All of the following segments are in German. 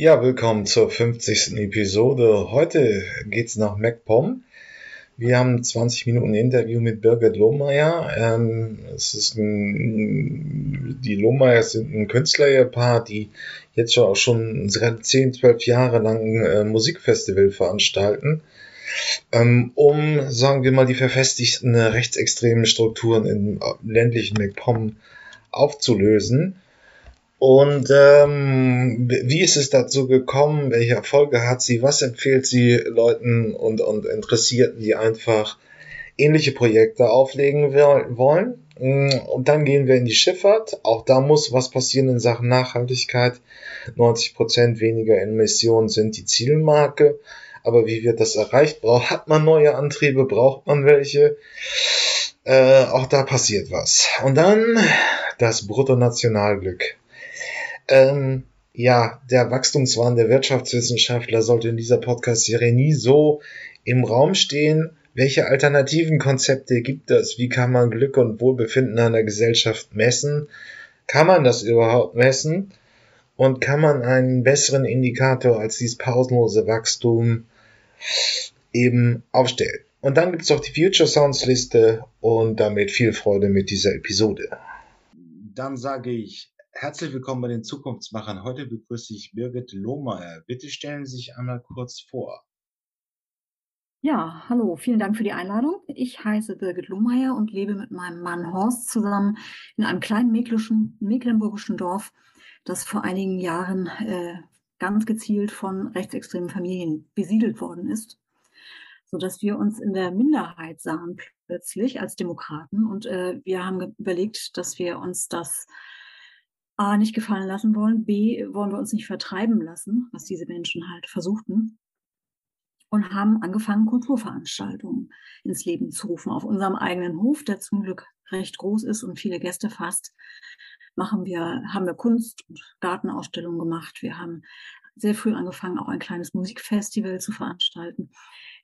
Ja, willkommen zur 50. Episode. Heute geht's nach MacPom. Wir haben 20 Minuten Interview mit Birgit Lohmeier. Ähm, es ist ein, die Lohmeyers sind ein Künstler-Ehepaar, die jetzt schon auch schon 10, 12 Jahre lang äh, Musikfestival veranstalten, ähm, um, sagen wir mal, die verfestigten rechtsextremen Strukturen im ländlichen MacPom aufzulösen. Und ähm, wie ist es dazu gekommen? Welche Erfolge hat sie? Was empfiehlt sie Leuten und, und Interessierten, die einfach ähnliche Projekte auflegen wollen? Mm, und dann gehen wir in die Schifffahrt. Auch da muss was passieren in Sachen Nachhaltigkeit. 90 Prozent weniger Emissionen sind die Zielmarke. Aber wie wird das erreicht? Braucht, hat man neue Antriebe? Braucht man welche? Äh, auch da passiert was. Und dann das Bruttonationalglück. Ähm, ja, der Wachstumswahn der Wirtschaftswissenschaftler sollte in dieser Podcast-Serie nie so im Raum stehen. Welche alternativen Konzepte gibt es? Wie kann man Glück und Wohlbefinden einer Gesellschaft messen? Kann man das überhaupt messen? Und kann man einen besseren Indikator als dieses pausenlose Wachstum eben aufstellen? Und dann gibt es auch die Future Sounds Liste und damit viel Freude mit dieser Episode. Dann sage ich Herzlich willkommen bei den Zukunftsmachern. Heute begrüße ich Birgit Lohmeier. Bitte stellen Sie sich einmal kurz vor. Ja, hallo, vielen Dank für die Einladung. Ich heiße Birgit Lohmeier und lebe mit meinem Mann Horst zusammen in einem kleinen mecklenburgischen Dorf, das vor einigen Jahren äh, ganz gezielt von rechtsextremen Familien besiedelt worden ist, sodass wir uns in der Minderheit sahen plötzlich als Demokraten. Und äh, wir haben überlegt, dass wir uns das A nicht gefallen lassen wollen, B wollen wir uns nicht vertreiben lassen, was diese Menschen halt versuchten und haben angefangen, Kulturveranstaltungen ins Leben zu rufen. Auf unserem eigenen Hof, der zum Glück recht groß ist und viele Gäste fasst, machen wir, haben wir Kunst- und Gartenausstellungen gemacht. Wir haben sehr früh angefangen, auch ein kleines Musikfestival zu veranstalten.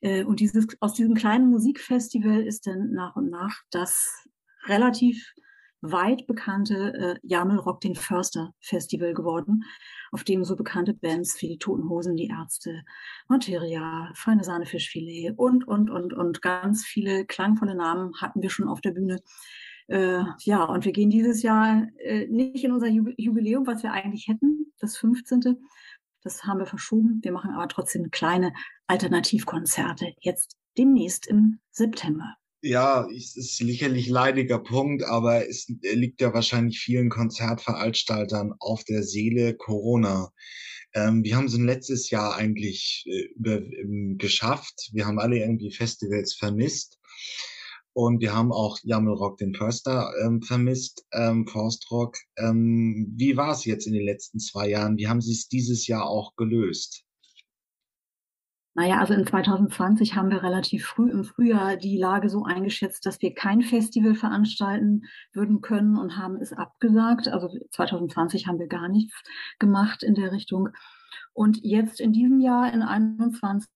Äh, und dieses, aus diesem kleinen Musikfestival ist dann nach und nach das relativ weit bekannte äh, Jamel Rock den Förster Festival geworden, auf dem so bekannte Bands wie die Toten Hosen, die Ärzte, Monteria, Feine Sahne Fischfilet und, und, und, und ganz viele klangvolle Namen hatten wir schon auf der Bühne. Äh, ja, und wir gehen dieses Jahr äh, nicht in unser Jubiläum, was wir eigentlich hätten, das 15. Das haben wir verschoben. Wir machen aber trotzdem kleine Alternativkonzerte jetzt demnächst im September. Ja, es ist sicherlich leidiger Punkt, aber es liegt ja wahrscheinlich vielen Konzertveranstaltern auf der Seele Corona. Ähm, wir haben es letztes Jahr eigentlich äh, ähm, geschafft. Wir haben alle irgendwie Festivals vermisst. Und wir haben auch Jammelrock den Förster ähm, vermisst, ähm, Forstrock. Ähm, wie war es jetzt in den letzten zwei Jahren? Wie haben Sie es dieses Jahr auch gelöst? Naja, also in 2020 haben wir relativ früh im Frühjahr die Lage so eingeschätzt, dass wir kein Festival veranstalten würden können und haben es abgesagt. Also 2020 haben wir gar nichts gemacht in der Richtung. Und jetzt in diesem Jahr, in 21,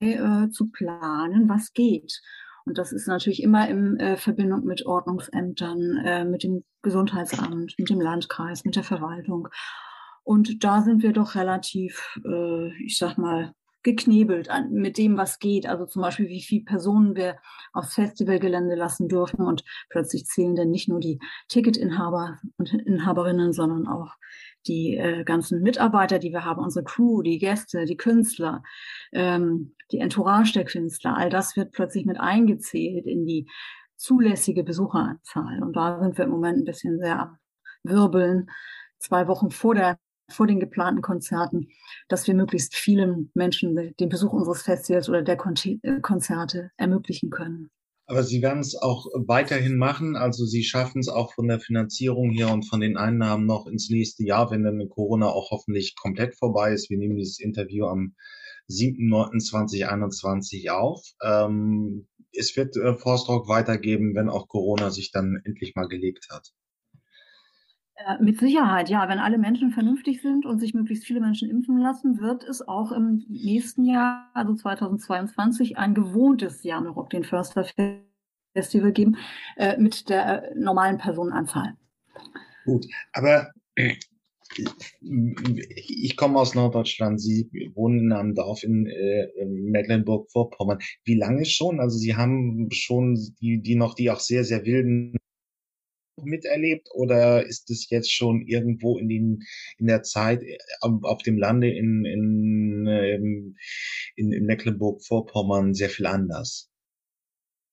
äh, zu planen, was geht. Und das ist natürlich immer in äh, Verbindung mit Ordnungsämtern, äh, mit dem Gesundheitsamt, mit dem Landkreis, mit der Verwaltung. Und da sind wir doch relativ, äh, ich sag mal, geknebelt an, mit dem, was geht. Also zum Beispiel, wie viele Personen wir aufs Festivalgelände lassen dürfen. Und plötzlich zählen dann nicht nur die Ticketinhaber und Inhaberinnen, sondern auch die äh, ganzen Mitarbeiter, die wir haben, unsere Crew, die Gäste, die Künstler, ähm, die Entourage der Künstler. All das wird plötzlich mit eingezählt in die zulässige Besucheranzahl. Und da sind wir im Moment ein bisschen sehr am Wirbeln. Zwei Wochen vor der vor den geplanten Konzerten, dass wir möglichst vielen Menschen den Besuch unseres Festivals oder der äh, Konzerte ermöglichen können. Aber Sie werden es auch weiterhin machen. Also Sie schaffen es auch von der Finanzierung her und von den Einnahmen noch ins nächste Jahr, wenn dann Corona auch hoffentlich komplett vorbei ist. Wir nehmen dieses Interview am 7.9.2021 auf. Ähm, es wird äh, Forstrock weitergeben, wenn auch Corona sich dann endlich mal gelegt hat. Äh, mit Sicherheit, ja. Wenn alle Menschen vernünftig sind und sich möglichst viele Menschen impfen lassen, wird es auch im nächsten Jahr, also 2022, ein gewohntes Janurock, den Förster Festival geben, äh, mit der äh, normalen Personenanzahl. Gut, aber ich komme aus Norddeutschland, Sie wohnen in einem Dorf in, äh, Mecklenburg-Vorpommern. Wie lange schon? Also Sie haben schon die, die noch die auch sehr, sehr wilden miterlebt oder ist es jetzt schon irgendwo in den in der Zeit äh, auf dem Lande in in, ähm, in, in Mecklenburg-Vorpommern sehr viel anders?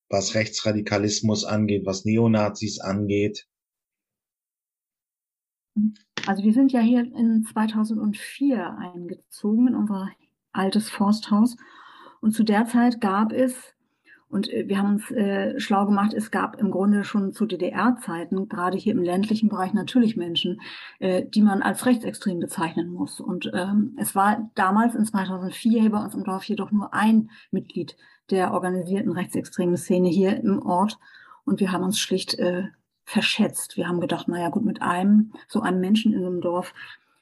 Was Rechtsradikalismus angeht, was Neonazis angeht? Also wir sind ja hier in 2004 eingezogen in unser altes Forsthaus und zu der Zeit gab es und äh, wir haben uns äh, schlau gemacht, es gab im Grunde schon zu DDR-Zeiten, gerade hier im ländlichen Bereich, natürlich Menschen, äh, die man als rechtsextrem bezeichnen muss. Und ähm, es war damals in 2004 hier bei uns im Dorf jedoch nur ein Mitglied der organisierten rechtsextremen Szene hier im Ort. Und wir haben uns schlicht äh, verschätzt. Wir haben gedacht, naja gut, mit einem, so einem Menschen in einem Dorf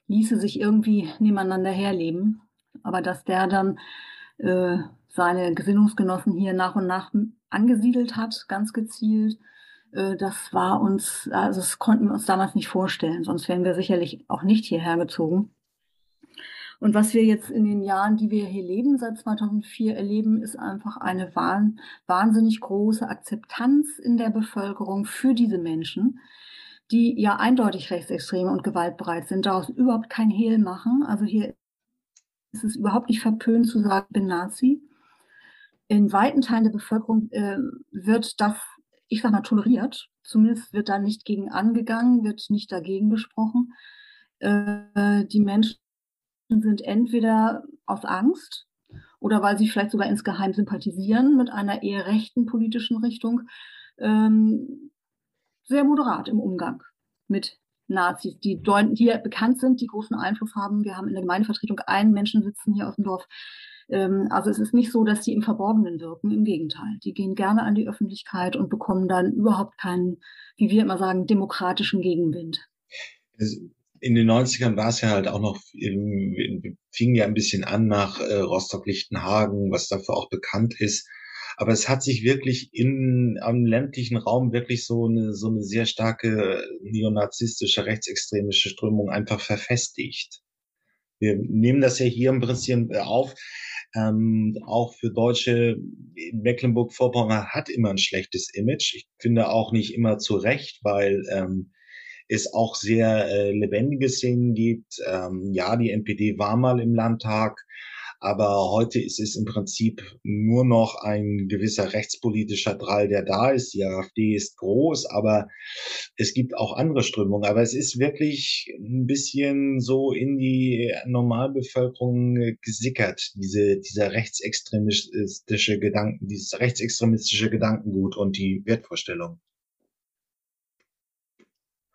ließe sich irgendwie nebeneinander herleben. Aber dass der dann äh, seine Gesinnungsgenossen hier nach und nach angesiedelt hat, ganz gezielt, äh, das war uns, also das konnten wir uns damals nicht vorstellen, sonst wären wir sicherlich auch nicht hierher gezogen. Und was wir jetzt in den Jahren, die wir hier leben, seit 2004 erleben, ist einfach eine wahnsinnig große Akzeptanz in der Bevölkerung für diese Menschen, die ja eindeutig rechtsextrem und gewaltbereit sind, daraus überhaupt kein Hehl machen. Also hier ist es überhaupt nicht verpönt zu sagen, ich bin Nazi. In weiten Teilen der Bevölkerung äh, wird das, ich sag mal, toleriert. Zumindest wird da nicht gegen angegangen, wird nicht dagegen gesprochen. Äh, die Menschen sind entweder aus Angst oder weil sie vielleicht sogar insgeheim sympathisieren mit einer eher rechten politischen Richtung, ähm, sehr moderat im Umgang mit Nazis, die, die bekannt sind, die großen Einfluss haben. Wir haben in der Gemeindevertretung einen Menschen sitzen hier aus dem Dorf. Ähm, also es ist nicht so, dass sie im Verborgenen wirken. Im Gegenteil. Die gehen gerne an die Öffentlichkeit und bekommen dann überhaupt keinen, wie wir immer sagen, demokratischen Gegenwind in den 90ern war es ja halt auch noch, fing ja ein bisschen an nach äh, Rostock-Lichtenhagen, was dafür auch bekannt ist. Aber es hat sich wirklich in, am ländlichen Raum wirklich so eine, so eine sehr starke neonazistische, rechtsextremische Strömung einfach verfestigt. Wir nehmen das ja hier ein bisschen auf. Ähm, auch für Deutsche, Mecklenburg-Vorpommern hat immer ein schlechtes Image. Ich finde auch nicht immer zu Recht, weil ähm, es auch sehr äh, lebendige Szenen gibt. Ähm, ja, die NPD war mal im Landtag, aber heute ist es im Prinzip nur noch ein gewisser rechtspolitischer Drall, der da ist. Die AfD ist groß, aber es gibt auch andere Strömungen. Aber es ist wirklich ein bisschen so in die Normalbevölkerung gesickert, diese, dieser rechtsextremistische Gedanken, dieses rechtsextremistische Gedankengut und die Wertvorstellung.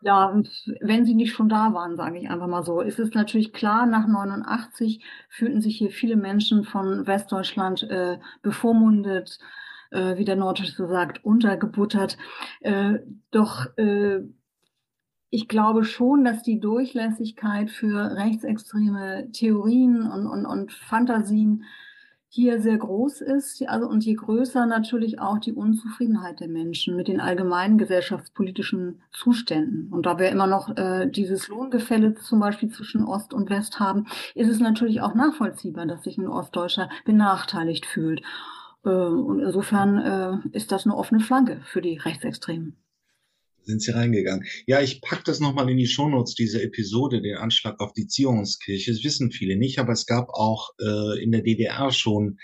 Ja, wenn sie nicht schon da waren, sage ich einfach mal so. Es ist natürlich klar, nach 89 fühlten sich hier viele Menschen von Westdeutschland äh, bevormundet, äh, wie der Norddeutsche sagt, untergebuttert. Äh, doch äh, ich glaube schon, dass die Durchlässigkeit für rechtsextreme Theorien und, und, und Fantasien hier sehr groß ist. Also, und je größer natürlich auch die Unzufriedenheit der Menschen mit den allgemeinen gesellschaftspolitischen Zuständen. Und da wir immer noch äh, dieses Lohngefälle zum Beispiel zwischen Ost und West haben, ist es natürlich auch nachvollziehbar, dass sich ein Ostdeutscher benachteiligt fühlt. Äh, und insofern äh, ist das eine offene Flanke für die Rechtsextremen sind sie reingegangen. Ja, ich pack das nochmal in die Shownotes, diese Episode, den Anschlag auf die Zionskirche. Das wissen viele nicht, aber es gab auch äh, in der DDR schon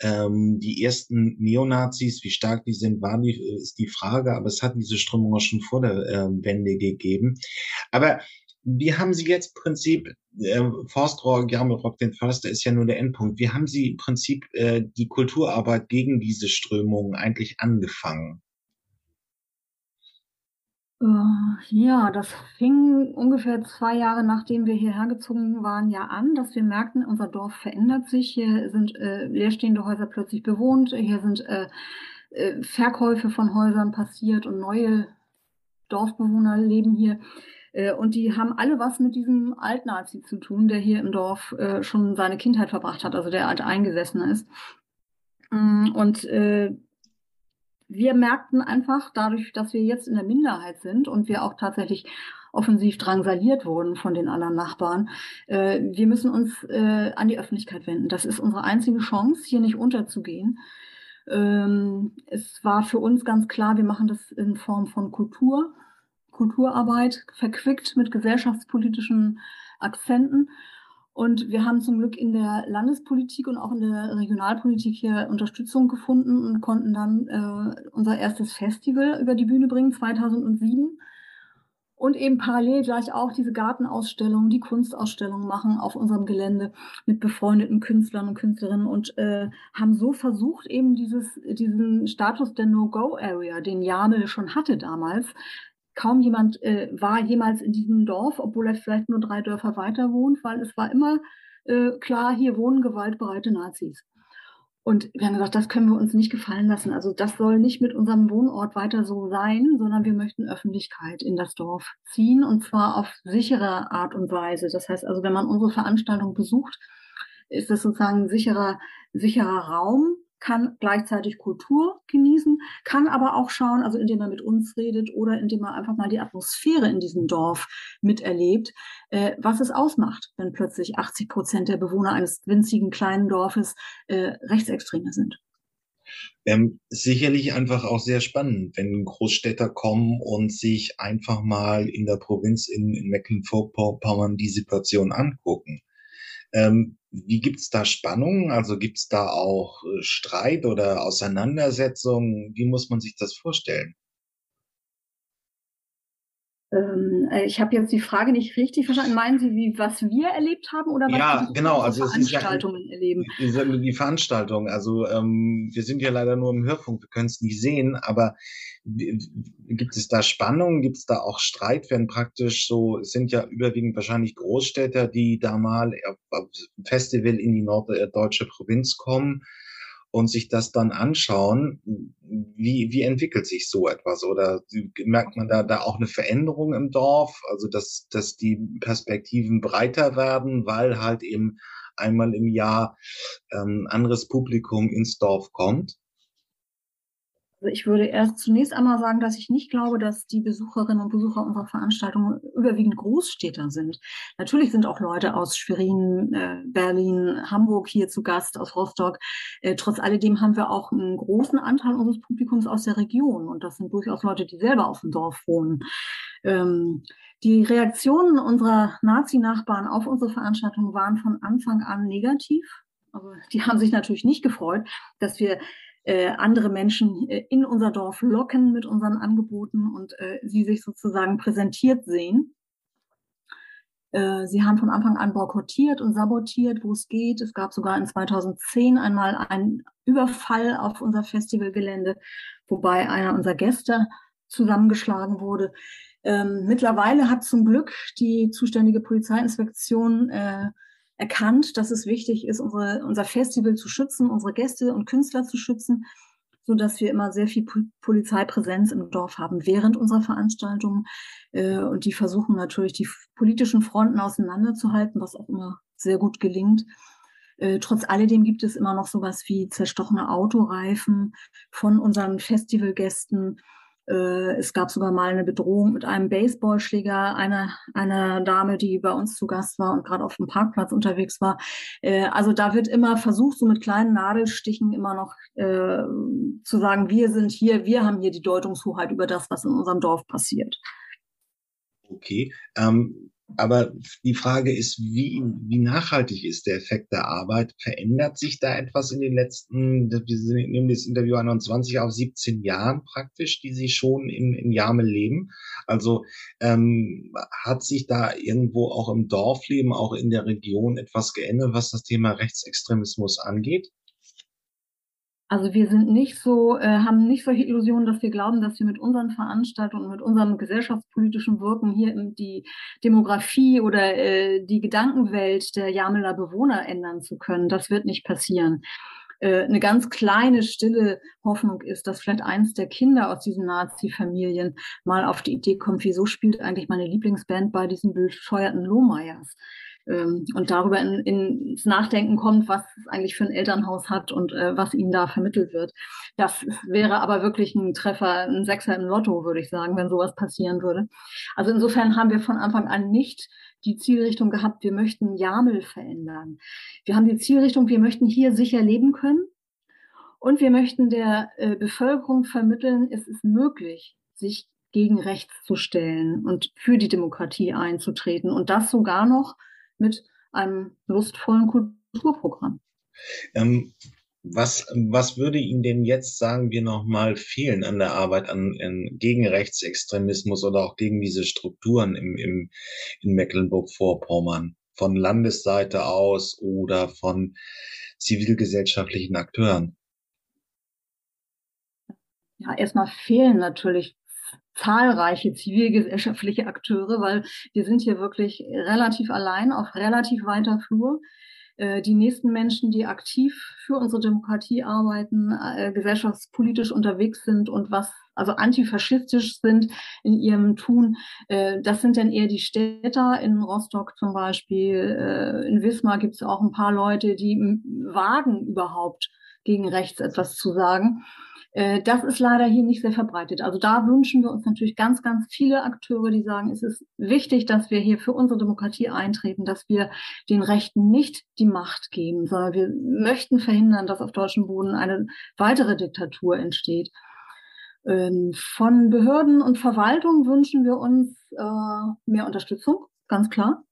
ähm, die ersten Neonazis. Wie stark die sind, war die, ist die Frage, aber es hat diese Strömung auch schon vor der äh, Wende gegeben. Aber wie haben Sie jetzt im Prinzip, äh, Forstrohr, Germerock, den Förster ist ja nur der Endpunkt, wie haben Sie im Prinzip äh, die Kulturarbeit gegen diese Strömung eigentlich angefangen? Äh, ja, das fing ungefähr zwei Jahre nachdem wir hierher gezogen waren ja an, dass wir merkten, unser Dorf verändert sich. Hier sind äh, leerstehende Häuser plötzlich bewohnt. Hier sind äh, äh, Verkäufe von Häusern passiert und neue Dorfbewohner leben hier. Äh, und die haben alle was mit diesem Altnazi zu tun, der hier im Dorf schon seine Kindheit verbracht hat, also der alt eingesessener ist. Mm, und wir merkten einfach, dadurch, dass wir jetzt in der Minderheit sind und wir auch tatsächlich offensiv drangsaliert wurden von den anderen Nachbarn. Äh, wir müssen uns äh, an die Öffentlichkeit wenden. Das ist unsere einzige Chance, hier nicht unterzugehen. Ähm, es war für uns ganz klar, wir machen das in Form von Kultur, Kulturarbeit, verquickt mit gesellschaftspolitischen Akzenten. Und wir haben zum Glück in der Landespolitik und auch in der Regionalpolitik hier Unterstützung gefunden und konnten dann äh, unser erstes Festival über die Bühne bringen, 2007. Und eben parallel gleich auch diese Gartenausstellung, die Kunstausstellung machen auf unserem Gelände mit befreundeten Künstlern und Künstlerinnen und äh, haben so versucht, eben dieses, diesen Status der No-Go-Area, den Jamel schon hatte damals, kaum jemand äh, war jemals in diesem Dorf, obwohl er vielleicht nur drei Dörfer weiter wohnt, weil es war immer äh, klar, hier wohnen gewaltbereite Nazis. Und wir haben gesagt, das können wir uns nicht gefallen lassen. Also das soll nicht mit unserem Wohnort weiter so sein, sondern wir möchten Öffentlichkeit in das Dorf ziehen und zwar auf sichere Art und Weise. Das heißt also, wenn man unsere Veranstaltung besucht, ist das sozusagen ein sicherer, sicherer Raum, kann gleichzeitig Kultur genießen, kann aber auch schauen, also indem er mit uns redet oder indem er einfach mal die Atmosphäre in diesem Dorf miterlebt, äh, was es ausmacht, wenn plötzlich 80 Prozent der Bewohner eines winzigen kleinen Dorfes äh, Rechtsextreme sind. Ähm, sicherlich einfach auch sehr spannend, wenn Großstädter kommen und sich einfach mal in der Provinz in, in Mecklenburg-Vorpommern die Situation angucken. Ähm, wie gibt's da Spannungen? Also gibt's da auch äh, Streit oder Auseinandersetzungen? Wie muss man sich das vorstellen? Ähm, äh, ich habe jetzt die Frage nicht richtig verstanden. Meinen Sie, wie, was wir erlebt haben oder was ja, genau, also Veranstaltungen ja, erleben? Die, die Veranstaltung. Also ähm, wir sind ja leider nur im Hörfunk, wir können es nicht sehen, aber gibt es da Spannungen? Gibt es da auch Streit, wenn praktisch so, es sind ja überwiegend wahrscheinlich Großstädter, die da mal auf Festival in die norddeutsche Provinz kommen und sich das dann anschauen, wie, wie entwickelt sich so etwas? Oder merkt man da, da auch eine Veränderung im Dorf? Also, dass, dass die Perspektiven breiter werden, weil halt eben einmal im Jahr ähm, anderes Publikum ins Dorf kommt? Also ich würde erst zunächst einmal sagen, dass ich nicht glaube, dass die Besucherinnen und Besucher unserer Veranstaltung überwiegend Großstädter sind. Natürlich sind auch Leute aus Schwerin, äh, Berlin, Hamburg hier zu Gast, aus Rostock. Äh, trotz alledem haben wir auch einen großen Anteil unseres Publikums aus der Region. Und das sind durchaus Leute, die selber auf dem Dorf wohnen. Ähm, die Reaktionen unserer Nazi-Nachbarn auf unsere Veranstaltung waren von Anfang an negativ. Also die haben sich natürlich nicht gefreut, dass wir äh, andere Menschen äh, in unser Dorf locken mit unseren Angeboten und äh, sie sich sozusagen präsentiert sehen. Äh, sie haben von Anfang an boykottiert und sabotiert, wo es geht. Es gab sogar in 2010 einmal einen Überfall auf unser Festivalgelände, wobei einer unserer Gäste zusammengeschlagen wurde. Ähm, mittlerweile hat zum Glück die zuständige Polizeiinspektion äh, erkannt, dass es wichtig ist, unsere, unser Festival zu schützen, unsere Gäste und Künstler zu schützen, so dass wir immer sehr viel Polizeipräsenz im Dorf haben während unserer Veranstaltungen. Äh, und die versuchen natürlich, die politischen Fronten auseinanderzuhalten, was auch immer sehr gut gelingt. Äh, trotz alledem gibt es immer noch sowas wie zerstochene Autoreifen von unseren Festivalgästen es gab sogar mal eine Bedrohung mit einem Baseballschläger einer, einer Dame, die bei uns zu Gast war und gerade auf dem Parkplatz unterwegs war. Äh, also da wird immer versucht, so mit kleinen Nadelstichen immer noch äh, zu sagen, wir sind hier, wir haben hier die Deutungshoheit über das, was in unserem Dorf passiert. Okay. Ähm, aber die Frage ist, wie, wie nachhaltig ist der Effekt der Arbeit? Verändert sich da etwas in den letzten, wir nehmen das Interview 21 auf 17 Jahren praktisch, die Sie schon in, in Jamel leben? Also ähm, hat sich da irgendwo auch im Dorfleben, auch in der Region etwas geändert, was das Thema Rechtsextremismus angeht? Also wir sind nicht so, äh, haben nicht solche Illusionen, dass wir glauben, dass wir mit unseren Veranstaltungen, mit unserem gesellschaftspolitischen Wirken hier die Demografie oder äh, die Gedankenwelt der Jameler Bewohner ändern zu können. Das wird nicht passieren. Äh, eine ganz kleine, stille Hoffnung ist, dass vielleicht eins der Kinder aus diesen Nazi-Familien mal auf die Idee kommt, wieso spielt eigentlich meine Lieblingsband bei diesen bescheuerten Lohmeyers? Ähm, und darüber in, in, ins Nachdenken kommt, was es eigentlich für ein Elternhaus hat und äh, was ihnen da vermittelt wird. Das wäre aber wirklich ein Treffer, ein Sechser im Lotto, würde ich sagen, wenn sowas passieren würde. Also insofern haben wir von Anfang an nicht die Zielrichtung gehabt, wir möchten Jamel verändern. Wir haben die Zielrichtung, wir möchten hier sicher leben können und wir möchten der äh, Bevölkerung vermitteln, es ist möglich, sich gegen rechts zu stellen und für die Demokratie einzutreten und das sogar noch mit einem lustvollen Kulturprogramm. Ähm, was, was würde Ihnen denn jetzt, sagen wir nochmal, fehlen an der Arbeit an, an, gegen Rechtsextremismus oder auch gegen diese Strukturen im, im, in Mecklenburg-Vorpommern? Von Landesseite aus oder von zivilgesellschaftlichen Akteuren? Ja, erstmal fehlen natürlich zahlreiche zivilgesellschaftliche Akteure, weil wir sind hier wirklich relativ allein auf relativ weiter Flur. Äh, die nächsten Menschen, die aktiv für unsere Demokratie arbeiten, äh, gesellschaftspolitisch unterwegs sind und was also antifaschistisch sind in ihrem Tun. Äh, das sind dann eher die Städter in Rostock zum Beispiel. In Wismar gibt es auch ein paar Leute, die wagen überhaupt gegen rechts etwas zu sagen. Äh, das ist leider hier nicht sehr verbreitet. Also da wünschen wir uns natürlich ganz, ganz viele Akteure, die sagen, es ist wichtig, dass wir hier für unsere Demokratie eintreten, dass wir den Rechten nicht die Macht geben, sondern wir möchten verhindern, dass auf deutschem Boden eine weitere Diktatur entsteht. Ähm, von Behörden und Verwaltung wünschen wir uns äh, mehr Unterstützung, ganz klar.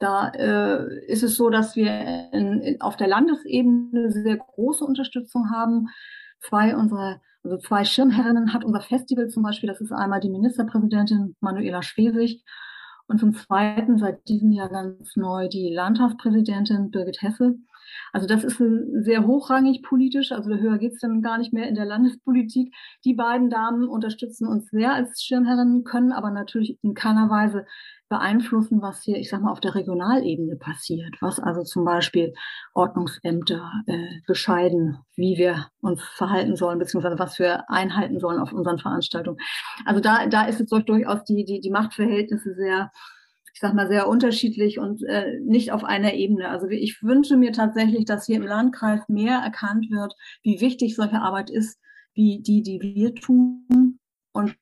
Da äh, ist es so, dass wir in, in, auf der Landesebene sehr große Unterstützung haben zwei unserer, also zwei Schirmherrinnen hat unser Festival zum Beispiel. Das ist einmal die Ministerpräsidentin Manuela Schwesig und zum Zweiten seit diesem Jahr ganz neu die Landtagspräsidentin Birgit Hesse. Also das ist sehr hochrangig politisch, also höher geht's dann gar nicht mehr in der Landespolitik. Die beiden Damen unterstützen uns sehr als Schirmherren, können aber natürlich in keiner Weise beeinflussen, was hier, ich sag mal, auf der Regionalebene passiert, was also zum Beispiel Ordnungsämter äh, bescheiden, wie wir uns verhalten sollen, beziehungsweise was wir einhalten sollen auf unseren Veranstaltungen. Also da, da ist jetzt durchaus die, die, die Machtverhältnisse sehr, ich sag mal, sehr unterschiedlich und äh, nicht auf einer Ebene. Also ich wünsche mir tatsächlich, dass hier im Landkreis mehr erkannt wird, wie wichtig solche Arbeit ist, wie die, die wir tun und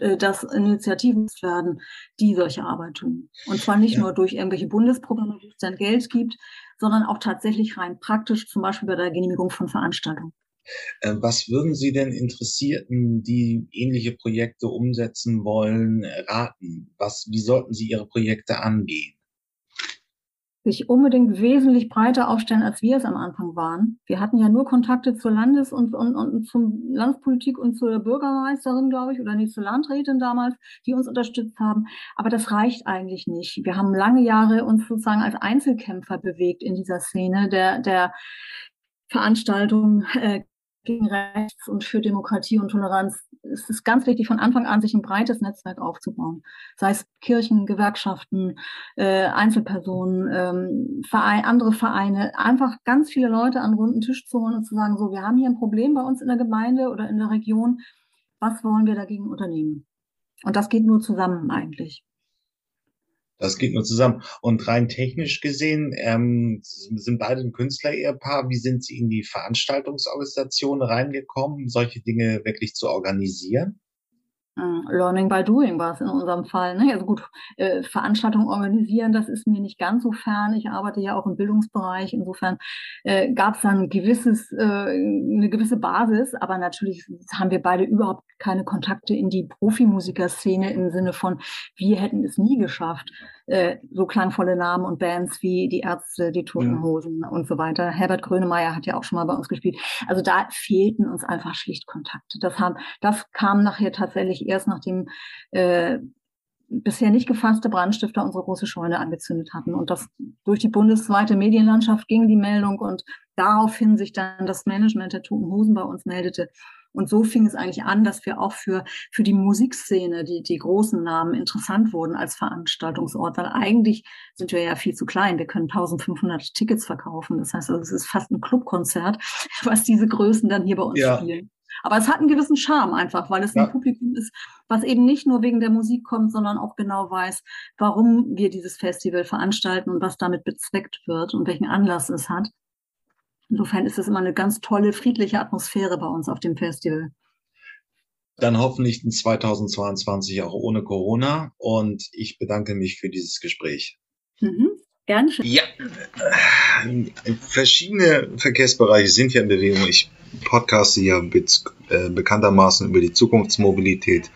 äh, dass Initiativen werden, die solche Arbeit tun. Und zwar nicht ja. nur durch irgendwelche Bundesprogramme, wo es dann Geld gibt, sondern auch tatsächlich rein praktisch, zum Beispiel bei der Genehmigung von Veranstaltungen. Äh, was würden Sie denn Interessierten, die ähnliche Projekte umsetzen wollen, raten? Was, wie sollten Sie Ihre Projekte angehen? sich unbedingt wesentlich breiter aufstellen, als wir es am Anfang waren. Wir hatten ja nur Kontakte zur Landes- und, und, und zum Landespolitik und zur Bürgermeisterin, glaube ich, oder nicht zur Landrätin damals, die uns unterstützt haben. Aber das reicht eigentlich nicht. Wir haben lange Jahre uns sozusagen als Einzelkämpfer bewegt in dieser Szene der, der Veranstaltung äh, gegen Rechts und für Demokratie und Toleranz ist es ganz wichtig, von Anfang an sich ein breites Netzwerk aufzubauen. Sei es Kirchen, Gewerkschaften, äh, Einzelpersonen, ähm, Verein, andere Vereine, einfach ganz viele Leute an runden Tisch zu holen und zu sagen, so, wir haben hier ein Problem bei uns in der Gemeinde oder in der Region. Was wollen wir dagegen unternehmen? Und das geht nur zusammen eigentlich. Das geht nur zusammen. Und rein technisch gesehen ähm, sind beide ein Künstler-Ehepaar. Wie sind Sie in die Veranstaltungsorganisation reingekommen, solche Dinge wirklich zu organisieren? Hm, Learning by doing war es in unserem Fall. Ne? Also gut, äh, Veranstaltungen organisieren, das ist mir nicht ganz so fern. Ich arbeite ja auch im Bildungsbereich. Insofern äh, gab es dann ein gewisses, äh, eine gewisse Basis, aber natürlich haben wir beide überhaupt keine Kontakte in die Profimusikerszene im Sinne von, wir hätten es nie geschafft, äh, so klangvolle Namen und Bands wie die Ärzte, die Toten Hosen ja. und so weiter. Herbert Grönemeyer hat ja auch schon mal bei uns gespielt. Also da fehlten uns einfach schlicht Kontakte. Das haben, das kam nachher tatsächlich erst nachdem äh, bisher nicht gefasste Brandstifter unsere große Scheune angezündet hatten. Und das durch die bundesweite Medienlandschaft ging die Meldung und daraufhin sich dann das Management der Toten Hosen bei uns meldete und so fing es eigentlich an, dass wir auch für, für die Musikszene, die, die großen Namen interessant wurden als Veranstaltungsort, weil eigentlich sind wir ja viel zu klein. Wir können 1500 Tickets verkaufen. Das heißt, also, es ist fast ein Clubkonzert, was diese Größen dann hier bei uns ja. spielen. Aber es hat einen gewissen Charme einfach, weil es ja. ein Publikum ist, was eben nicht nur wegen der Musik kommt, sondern auch genau weiß, warum wir dieses Festival veranstalten und was damit bezweckt wird und welchen Anlass es hat. Insofern ist es immer eine ganz tolle, friedliche Atmosphäre bei uns auf dem Festival. Dann hoffentlich in 2022 auch ohne Corona. Und ich bedanke mich für dieses Gespräch. Mhm. Gern. Ja, verschiedene Verkehrsbereiche sind ja in Bewegung. Ich podcaste ja äh, bekanntermaßen über die Zukunftsmobilität.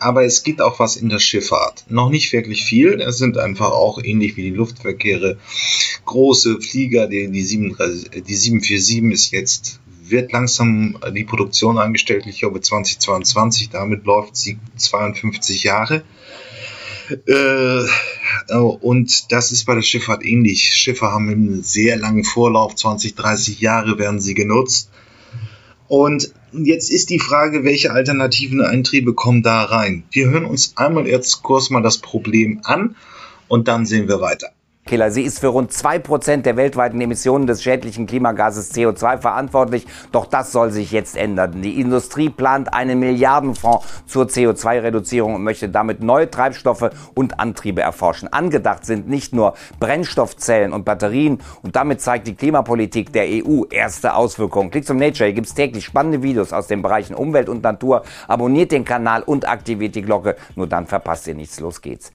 Aber es gibt auch was in der Schifffahrt. Noch nicht wirklich viel. Es sind einfach auch ähnlich wie die Luftverkehre große Flieger. Die, die, 37, die 747 ist jetzt, wird langsam die Produktion eingestellt. Ich glaube 2022. Damit läuft sie 52 Jahre. Äh, und das ist bei der Schifffahrt ähnlich. Schiffe haben einen sehr langen Vorlauf, 20, 30 Jahre werden sie genutzt. Und jetzt ist die Frage, welche alternativen Eintriebe kommen da rein? Wir hören uns einmal jetzt kurz mal das Problem an und dann sehen wir weiter. Killer. Sie ist für rund zwei Prozent der weltweiten Emissionen des schädlichen Klimagases CO2 verantwortlich. Doch das soll sich jetzt ändern. Die Industrie plant einen Milliardenfonds zur CO2-Reduzierung und möchte damit neue Treibstoffe und Antriebe erforschen. Angedacht sind nicht nur Brennstoffzellen und Batterien. Und damit zeigt die Klimapolitik der EU erste Auswirkungen. Klick zum Nature. Hier gibt es täglich spannende Videos aus den Bereichen Umwelt und Natur. Abonniert den Kanal und aktiviert die Glocke. Nur dann verpasst ihr nichts. Los geht's.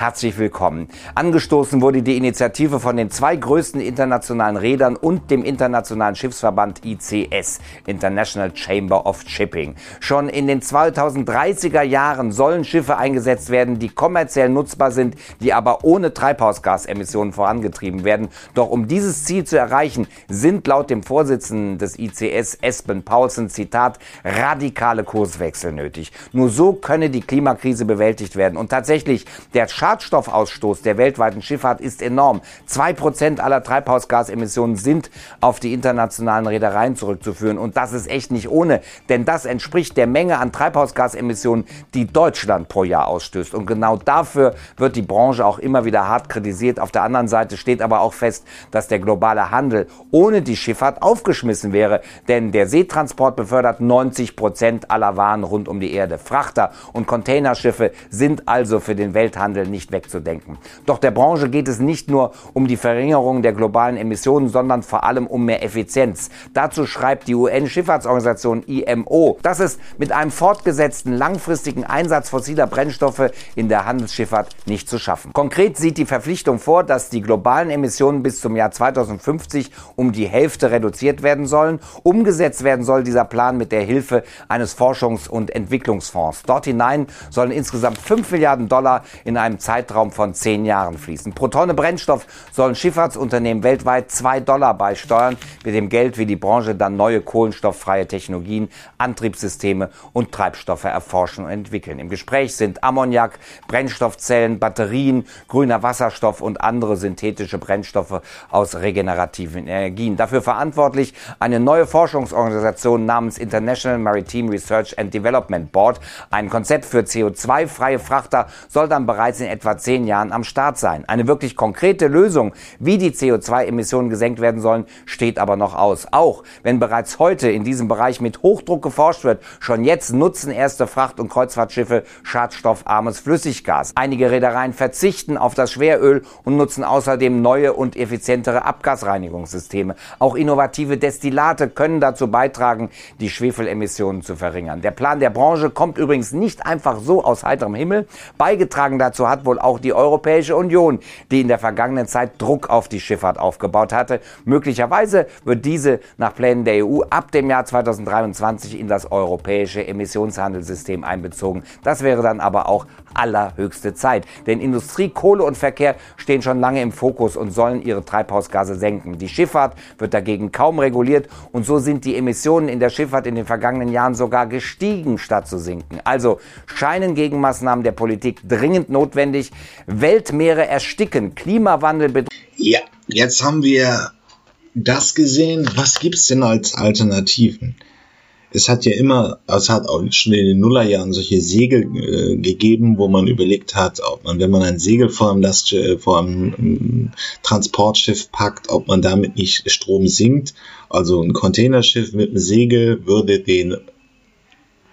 Herzlich willkommen. Angestoßen wurde die Initiative von den zwei größten internationalen Rädern und dem internationalen Schiffsverband ICS, International Chamber of Shipping. Schon in den 2030er Jahren sollen Schiffe eingesetzt werden, die kommerziell nutzbar sind, die aber ohne Treibhausgasemissionen vorangetrieben werden. Doch um dieses Ziel zu erreichen, sind laut dem Vorsitzenden des ICS, Espen Paulsen, Zitat, radikale Kurswechsel nötig. Nur so könne die Klimakrise bewältigt werden. Und tatsächlich, der Schadstoffausstoß der weltweiten Schifffahrt ist enorm. Zwei Prozent aller Treibhausgasemissionen sind auf die internationalen Reedereien zurückzuführen. Und das ist echt nicht ohne, denn das entspricht der Menge an Treibhausgasemissionen, die Deutschland pro Jahr ausstößt. Und genau dafür wird die Branche auch immer wieder hart kritisiert. Auf der anderen Seite steht aber auch fest, dass der globale Handel ohne die Schifffahrt aufgeschmissen wäre. Denn der Seetransport befördert 90 Prozent aller Waren rund um die Erde. Frachter und Containerschiffe sind also für den Welthandel nicht nicht wegzudenken. Doch der Branche geht es nicht nur um die Verringerung der globalen Emissionen, sondern vor allem um mehr Effizienz. Dazu schreibt die UN-Schifffahrtsorganisation IMO, dass es mit einem fortgesetzten langfristigen Einsatz fossiler Brennstoffe in der Handelsschifffahrt nicht zu schaffen. Konkret sieht die Verpflichtung vor, dass die globalen Emissionen bis zum Jahr 2050 um die Hälfte reduziert werden sollen. Umgesetzt werden soll dieser Plan mit der Hilfe eines Forschungs- und Entwicklungsfonds. Dort hinein sollen insgesamt 5 Milliarden Dollar in einem Zeitraum von zehn Jahren fließen. Pro Tonne Brennstoff sollen Schifffahrtsunternehmen weltweit zwei Dollar beisteuern. Mit dem Geld will die Branche dann neue kohlenstofffreie Technologien, Antriebssysteme und Treibstoffe erforschen und entwickeln. Im Gespräch sind Ammoniak, Brennstoffzellen, Batterien, grüner Wasserstoff und andere synthetische Brennstoffe aus regenerativen Energien. Dafür verantwortlich eine neue Forschungsorganisation namens International Maritime Research and Development Board. Ein Konzept für CO2-freie Frachter soll dann bereits in etwa zehn Jahren am Start sein. Eine wirklich konkrete Lösung, wie die CO2-Emissionen gesenkt werden sollen, steht aber noch aus. Auch wenn bereits heute in diesem Bereich mit Hochdruck geforscht wird, schon jetzt nutzen erste Fracht- und Kreuzfahrtschiffe schadstoffarmes Flüssiggas. Einige Reedereien verzichten auf das Schweröl und nutzen außerdem neue und effizientere Abgasreinigungssysteme. Auch innovative Destillate können dazu beitragen, die Schwefelemissionen zu verringern. Der Plan der Branche kommt übrigens nicht einfach so aus heiterem Himmel. Beigetragen dazu hat wohl auch die Europäische Union, die in der vergangenen Zeit Druck auf die Schifffahrt aufgebaut hatte. Möglicherweise wird diese nach Plänen der EU ab dem Jahr 2023 in das europäische Emissionshandelssystem einbezogen. Das wäre dann aber auch allerhöchste Zeit. Denn Industrie, Kohle und Verkehr stehen schon lange im Fokus und sollen ihre Treibhausgase senken. Die Schifffahrt wird dagegen kaum reguliert und so sind die Emissionen in der Schifffahrt in den vergangenen Jahren sogar gestiegen statt zu sinken. Also scheinen Gegenmaßnahmen der Politik dringend notwendig. Weltmeere ersticken, Klimawandel bedroht. Ja, jetzt haben wir das gesehen. Was gibt es denn als Alternativen? es hat ja immer, es hat auch schon in den Nullerjahren solche Segel äh, gegeben, wo man überlegt hat, ob man, wenn man ein Segel vor einem, Last, äh, vor einem ähm, Transportschiff packt, ob man damit nicht Strom sinkt. Also ein Containerschiff mit einem Segel würde den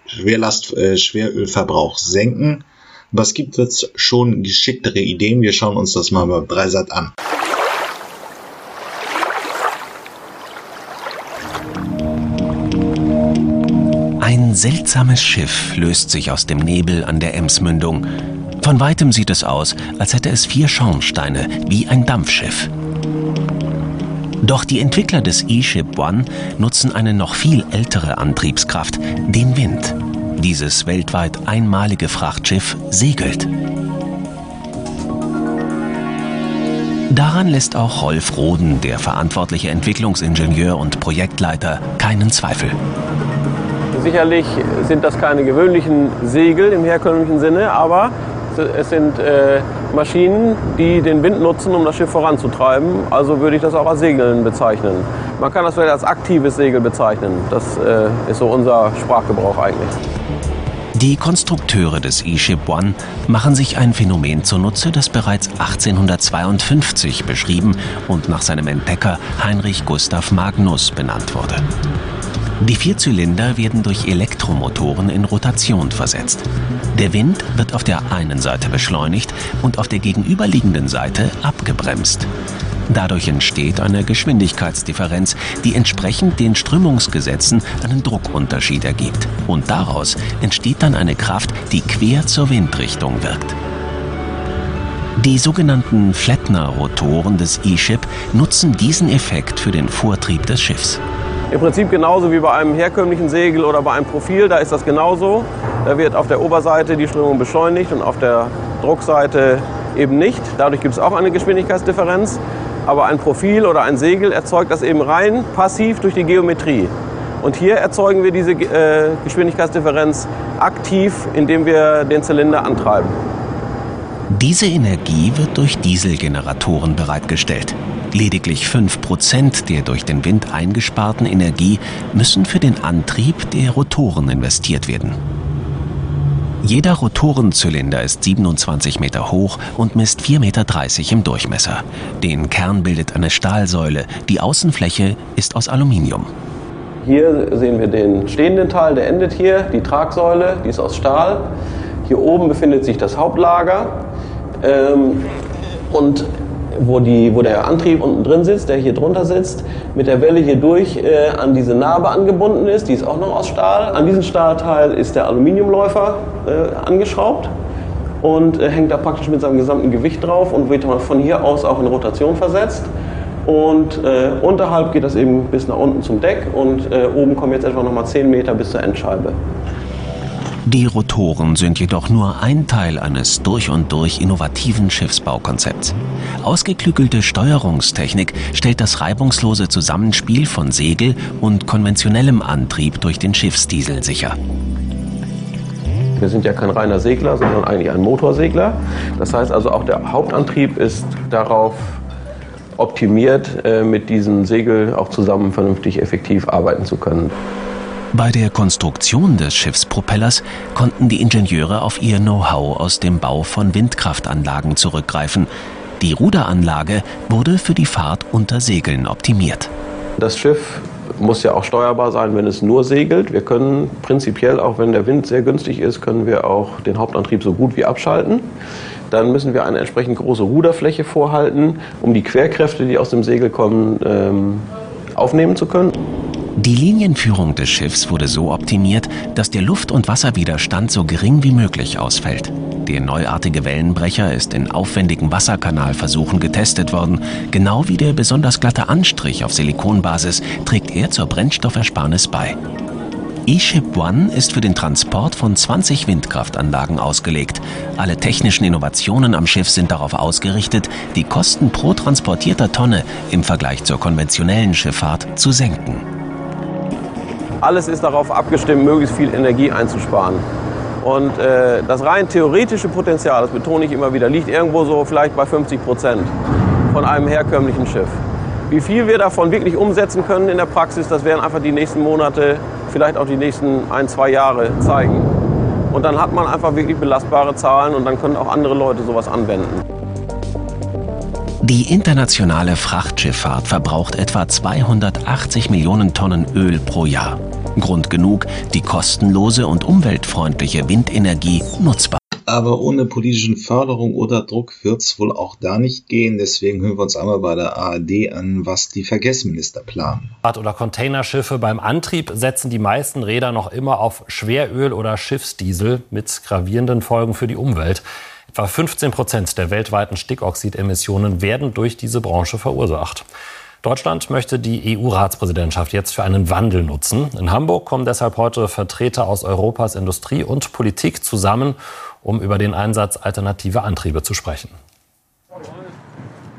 Schwerlast, äh, Schwerölverbrauch senken. Aber es gibt jetzt schon geschicktere Ideen. Wir schauen uns das mal bei Dreisat an. Ein seltsames Schiff löst sich aus dem Nebel an der Emsmündung. Von weitem sieht es aus, als hätte es vier Schornsteine, wie ein Dampfschiff. Doch die Entwickler des E-Ship One nutzen eine noch viel ältere Antriebskraft, den Wind. Dieses weltweit einmalige Frachtschiff segelt. Daran lässt auch Rolf Roden, der verantwortliche Entwicklungsingenieur und Projektleiter, keinen Zweifel. Sicherlich sind das keine gewöhnlichen Segel im herkömmlichen Sinne, aber es sind äh, Maschinen, die den Wind nutzen, um das Schiff voranzutreiben. Also würde ich das auch als Segeln bezeichnen. Man kann das vielleicht als aktives Segel bezeichnen. Das äh, ist so unser Sprachgebrauch eigentlich. Die Konstrukteure des E-Ship One machen sich ein Phänomen zunutze, das bereits 1852 beschrieben und nach seinem Entdecker Heinrich Gustav Magnus benannt wurde. Die vier Zylinder werden durch Elektromotoren in Rotation versetzt. Der Wind wird auf der einen Seite beschleunigt und auf der gegenüberliegenden Seite abgebremst. Dadurch entsteht eine Geschwindigkeitsdifferenz, die entsprechend den Strömungsgesetzen einen Druckunterschied ergibt. Und daraus entsteht dann eine Kraft, die quer zur Windrichtung wirkt. Die sogenannten Flettner-Rotoren des E-Ship nutzen diesen Effekt für den Vortrieb des Schiffs. Im Prinzip genauso wie bei einem herkömmlichen Segel oder bei einem Profil, da ist das genauso. Da wird auf der Oberseite die Strömung beschleunigt und auf der Druckseite eben nicht. Dadurch gibt es auch eine Geschwindigkeitsdifferenz. Aber ein Profil oder ein Segel erzeugt das eben rein passiv durch die Geometrie. Und hier erzeugen wir diese äh, Geschwindigkeitsdifferenz aktiv, indem wir den Zylinder antreiben. Diese Energie wird durch Dieselgeneratoren bereitgestellt. Lediglich 5% der durch den Wind eingesparten Energie müssen für den Antrieb der Rotoren investiert werden. Jeder Rotorenzylinder ist 27 Meter hoch und misst 4,30 Meter im Durchmesser. Den Kern bildet eine Stahlsäule, die Außenfläche ist aus Aluminium. Hier sehen wir den stehenden Teil, der endet hier, die Tragsäule, die ist aus Stahl. Hier oben befindet sich das Hauptlager. Ähm, und wo, die, wo der Antrieb unten drin sitzt, der hier drunter sitzt, mit der Welle hier durch äh, an diese Narbe angebunden ist, die ist auch noch aus Stahl. An diesem Stahlteil ist der Aluminiumläufer äh, angeschraubt und äh, hängt da praktisch mit seinem gesamten Gewicht drauf und wird von hier aus auch in Rotation versetzt. Und äh, unterhalb geht das eben bis nach unten zum Deck und äh, oben kommen jetzt etwa nochmal 10 Meter bis zur Endscheibe. Die Rotoren sind jedoch nur ein Teil eines durch und durch innovativen Schiffsbaukonzepts. Ausgeklügelte Steuerungstechnik stellt das reibungslose Zusammenspiel von Segel und konventionellem Antrieb durch den Schiffsdiesel sicher. Wir sind ja kein reiner Segler, sondern eigentlich ein Motorsegler. Das heißt also auch der Hauptantrieb ist darauf optimiert, äh, mit diesem Segel auch zusammen vernünftig effektiv arbeiten zu können. Bei der Konstruktion des Schiffspropellers konnten die Ingenieure auf ihr Know-how aus dem Bau von Windkraftanlagen zurückgreifen. Die Ruderanlage wurde für die Fahrt unter Segeln optimiert. Das Schiff muss ja auch steuerbar sein, wenn es nur segelt. Wir können prinzipiell, auch wenn der Wind sehr günstig ist, können wir auch den Hauptantrieb so gut wie abschalten. Dann müssen wir eine entsprechend große Ruderfläche vorhalten, um die Querkräfte, die aus dem Segel kommen, ähm, aufnehmen zu können. Die Linienführung des Schiffs wurde so optimiert, dass der Luft- und Wasserwiderstand so gering wie möglich ausfällt. Der neuartige Wellenbrecher ist in aufwendigen Wasserkanalversuchen getestet worden. Genau wie der besonders glatte Anstrich auf Silikonbasis trägt er zur Brennstoffersparnis bei. E-Ship One ist für den Transport von 20 Windkraftanlagen ausgelegt. Alle technischen Innovationen am Schiff sind darauf ausgerichtet, die Kosten pro transportierter Tonne im Vergleich zur konventionellen Schifffahrt zu senken. Alles ist darauf abgestimmt, möglichst viel Energie einzusparen. Und äh, das rein theoretische Potenzial, das betone ich immer wieder, liegt irgendwo so vielleicht bei 50 Prozent von einem herkömmlichen Schiff. Wie viel wir davon wirklich umsetzen können in der Praxis, das werden einfach die nächsten Monate vielleicht auch die nächsten ein, zwei Jahre zeigen. Und dann hat man einfach wirklich belastbare Zahlen und dann können auch andere Leute sowas anwenden. Die internationale Frachtschifffahrt verbraucht etwa 280 Millionen Tonnen Öl pro Jahr. Grund genug, die kostenlose und umweltfreundliche Windenergie nutzbar. Aber ohne politischen Förderung oder Druck wird es wohl auch da nicht gehen. Deswegen hören wir uns einmal bei der ARD an, was die Verkehrsminister planen. Oder Containerschiffe beim Antrieb setzen die meisten Räder noch immer auf Schweröl oder Schiffsdiesel mit gravierenden Folgen für die Umwelt. Etwa 15 Prozent der weltweiten Stickoxidemissionen werden durch diese Branche verursacht. Deutschland möchte die EU-Ratspräsidentschaft jetzt für einen Wandel nutzen. In Hamburg kommen deshalb heute Vertreter aus Europas Industrie und Politik zusammen, um über den Einsatz alternativer Antriebe zu sprechen.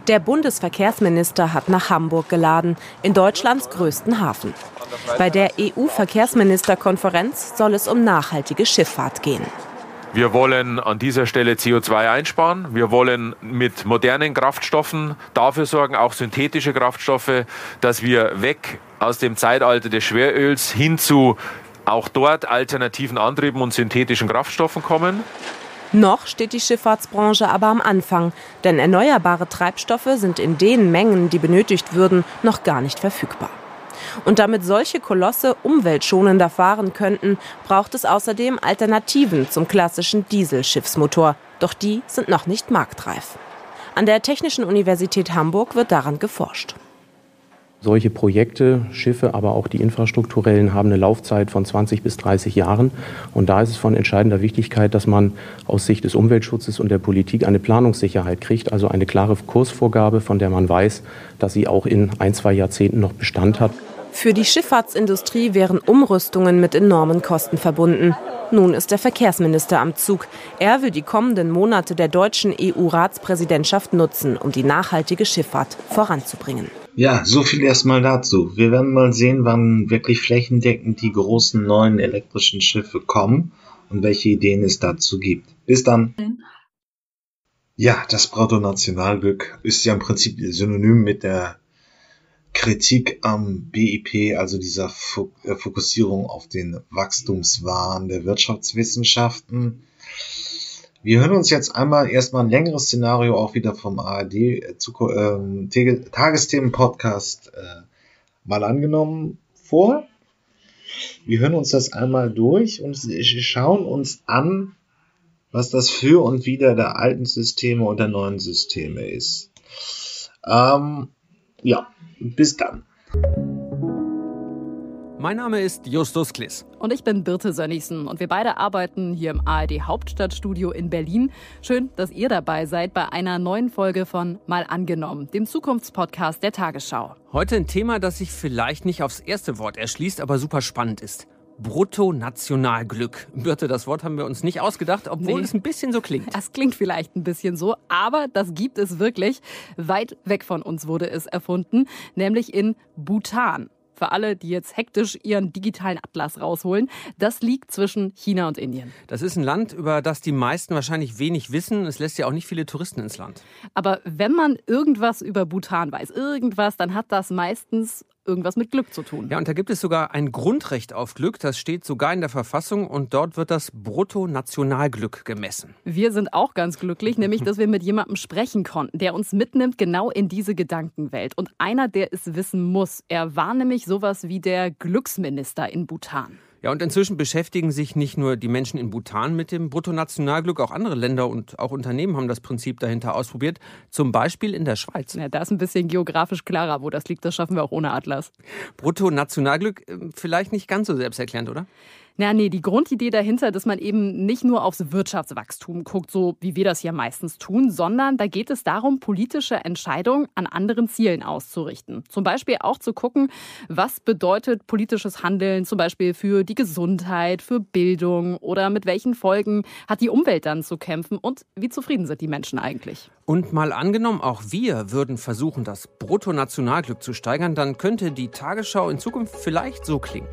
Der Bundesverkehrsminister hat nach Hamburg geladen, in Deutschlands größten Hafen. Bei der EU-Verkehrsministerkonferenz soll es um nachhaltige Schifffahrt gehen. Wir wollen an dieser Stelle CO2 einsparen. Wir wollen mit modernen Kraftstoffen dafür sorgen, auch synthetische Kraftstoffe, dass wir weg aus dem Zeitalter des Schweröls hin zu auch dort alternativen Antrieben und synthetischen Kraftstoffen kommen. Noch steht die Schifffahrtsbranche aber am Anfang, denn erneuerbare Treibstoffe sind in den Mengen, die benötigt würden, noch gar nicht verfügbar. Und damit solche Kolosse umweltschonender fahren könnten, braucht es außerdem Alternativen zum klassischen Dieselschiffsmotor. Doch die sind noch nicht marktreif. An der Technischen Universität Hamburg wird daran geforscht. Solche Projekte, Schiffe, aber auch die infrastrukturellen haben eine Laufzeit von 20 bis 30 Jahren. Und da ist es von entscheidender Wichtigkeit, dass man aus Sicht des Umweltschutzes und der Politik eine Planungssicherheit kriegt, also eine klare Kursvorgabe, von der man weiß, dass sie auch in ein, zwei Jahrzehnten noch Bestand hat. Für die Schifffahrtsindustrie wären Umrüstungen mit enormen Kosten verbunden. Nun ist der Verkehrsminister am Zug. Er will die kommenden Monate der deutschen EU-Ratspräsidentschaft nutzen, um die nachhaltige Schifffahrt voranzubringen. Ja, so viel erstmal dazu. Wir werden mal sehen, wann wirklich flächendeckend die großen neuen elektrischen Schiffe kommen und welche Ideen es dazu gibt. Bis dann. Ja, das Bruttonationalglück ist ja im Prinzip synonym mit der Kritik am BIP, also dieser äh, Fokussierung auf den Wachstumswahn der Wirtschaftswissenschaften. Wir hören uns jetzt einmal erstmal ein längeres Szenario auch wieder vom ARD äh, ähm, Tagesthemen-Podcast äh, mal angenommen vor. Wir hören uns das einmal durch und schauen uns an, was das für und wider der alten Systeme und der neuen Systeme ist. Ähm, ja, bis dann. Mein Name ist Justus Kliss. Und ich bin Birte Sönnigsen. Und wir beide arbeiten hier im ARD Hauptstadtstudio in Berlin. Schön, dass ihr dabei seid bei einer neuen Folge von Mal angenommen, dem Zukunftspodcast der Tagesschau. Heute ein Thema, das sich vielleicht nicht aufs erste Wort erschließt, aber super spannend ist. Bruttonationalglück. Birte, das Wort haben wir uns nicht ausgedacht, obwohl nee. es ein bisschen so klingt. Das klingt vielleicht ein bisschen so, aber das gibt es wirklich. Weit weg von uns wurde es erfunden, nämlich in Bhutan. Für alle, die jetzt hektisch ihren digitalen Atlas rausholen, das liegt zwischen China und Indien. Das ist ein Land, über das die meisten wahrscheinlich wenig wissen. Es lässt ja auch nicht viele Touristen ins Land. Aber wenn man irgendwas über Bhutan weiß, irgendwas, dann hat das meistens irgendwas mit Glück zu tun. Ja, und da gibt es sogar ein Grundrecht auf Glück, das steht sogar in der Verfassung und dort wird das Bruttonationalglück gemessen. Wir sind auch ganz glücklich, nämlich dass wir mit jemandem sprechen konnten, der uns mitnimmt genau in diese Gedankenwelt und einer, der es wissen muss. Er war nämlich sowas wie der Glücksminister in Bhutan. Ja, und inzwischen beschäftigen sich nicht nur die Menschen in Bhutan mit dem Bruttonationalglück, auch andere Länder und auch Unternehmen haben das Prinzip dahinter ausprobiert. Zum Beispiel in der Schweiz. Ja, da ist ein bisschen geografisch klarer, wo das liegt. Das schaffen wir auch ohne Atlas. Bruttonationalglück, äh, vielleicht nicht ganz so selbsterklärend, oder? Na, nee, die Grundidee dahinter, dass man eben nicht nur aufs Wirtschaftswachstum guckt, so wie wir das ja meistens tun, sondern da geht es darum, politische Entscheidungen an anderen Zielen auszurichten. Zum Beispiel auch zu gucken, was bedeutet politisches Handeln zum Beispiel für die Gesundheit, für Bildung oder mit welchen Folgen hat die Umwelt dann zu kämpfen und wie zufrieden sind die Menschen eigentlich. Und mal angenommen, auch wir würden versuchen, das Bruttonationalglück zu steigern, dann könnte die Tagesschau in Zukunft vielleicht so klingen.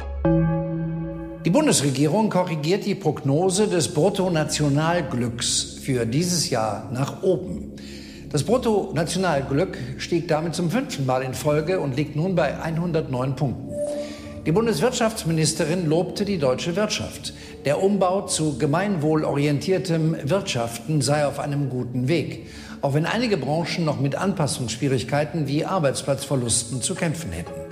Die Bundesregierung korrigiert die Prognose des Bruttonationalglücks für dieses Jahr nach oben. Das Bruttonationalglück stieg damit zum fünften Mal in Folge und liegt nun bei 109 Punkten. Die Bundeswirtschaftsministerin lobte die deutsche Wirtschaft. Der Umbau zu gemeinwohlorientiertem Wirtschaften sei auf einem guten Weg, auch wenn einige Branchen noch mit Anpassungsschwierigkeiten wie Arbeitsplatzverlusten zu kämpfen hätten.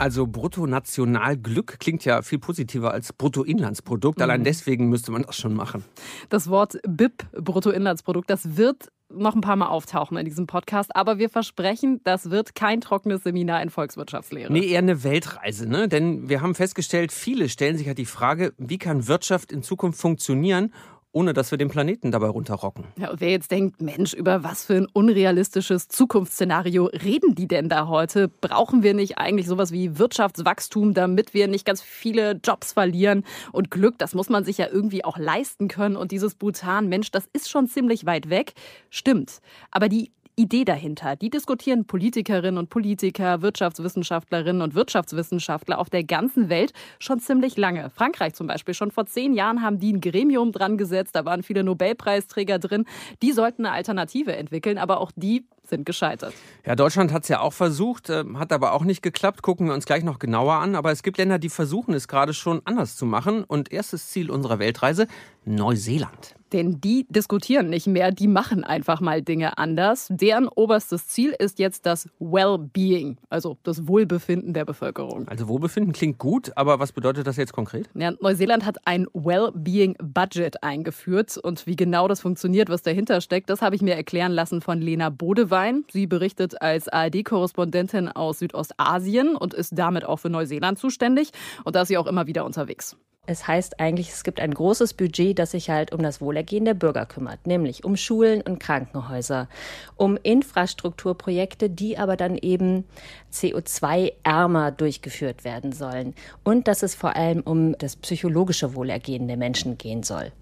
Also Bruttonationalglück klingt ja viel positiver als Bruttoinlandsprodukt. Mhm. Allein deswegen müsste man das schon machen. Das Wort BIP, Bruttoinlandsprodukt, das wird noch ein paar Mal auftauchen in diesem Podcast, aber wir versprechen, das wird kein trockenes Seminar in Volkswirtschaftslehre. Nee, eher eine Weltreise, ne? Denn wir haben festgestellt, viele stellen sich halt die Frage, wie kann Wirtschaft in Zukunft funktionieren ohne dass wir den Planeten dabei runterrocken. Ja, und wer jetzt denkt, Mensch, über was für ein unrealistisches Zukunftsszenario reden die denn da heute? Brauchen wir nicht eigentlich sowas wie Wirtschaftswachstum, damit wir nicht ganz viele Jobs verlieren? Und Glück, das muss man sich ja irgendwie auch leisten können. Und dieses Bhutan, Mensch, das ist schon ziemlich weit weg. Stimmt. Aber die Idee dahinter. Die diskutieren Politikerinnen und Politiker, Wirtschaftswissenschaftlerinnen und Wirtschaftswissenschaftler auf der ganzen Welt schon ziemlich lange. Frankreich zum Beispiel. Schon vor zehn Jahren haben die ein Gremium dran gesetzt. Da waren viele Nobelpreisträger drin. Die sollten eine Alternative entwickeln, aber auch die sind gescheitert. Ja, Deutschland hat es ja auch versucht, äh, hat aber auch nicht geklappt. Gucken wir uns gleich noch genauer an. Aber es gibt Länder, die versuchen es gerade schon anders zu machen. Und erstes Ziel unserer Weltreise, Neuseeland. Denn die diskutieren nicht mehr, die machen einfach mal Dinge anders. Deren oberstes Ziel ist jetzt das Well-Being, also das Wohlbefinden der Bevölkerung. Also Wohlbefinden klingt gut, aber was bedeutet das jetzt konkret? Ja, Neuseeland hat ein Well-Being-Budget eingeführt und wie genau das funktioniert, was dahinter steckt, das habe ich mir erklären lassen von Lena Bodewein. Stein. Sie berichtet als ARD-Korrespondentin aus Südostasien und ist damit auch für Neuseeland zuständig. Und da ist sie auch immer wieder unterwegs. Es heißt eigentlich, es gibt ein großes Budget, das sich halt um das Wohlergehen der Bürger kümmert, nämlich um Schulen und Krankenhäuser, um Infrastrukturprojekte, die aber dann eben CO2-ärmer durchgeführt werden sollen und dass es vor allem um das psychologische Wohlergehen der Menschen gehen soll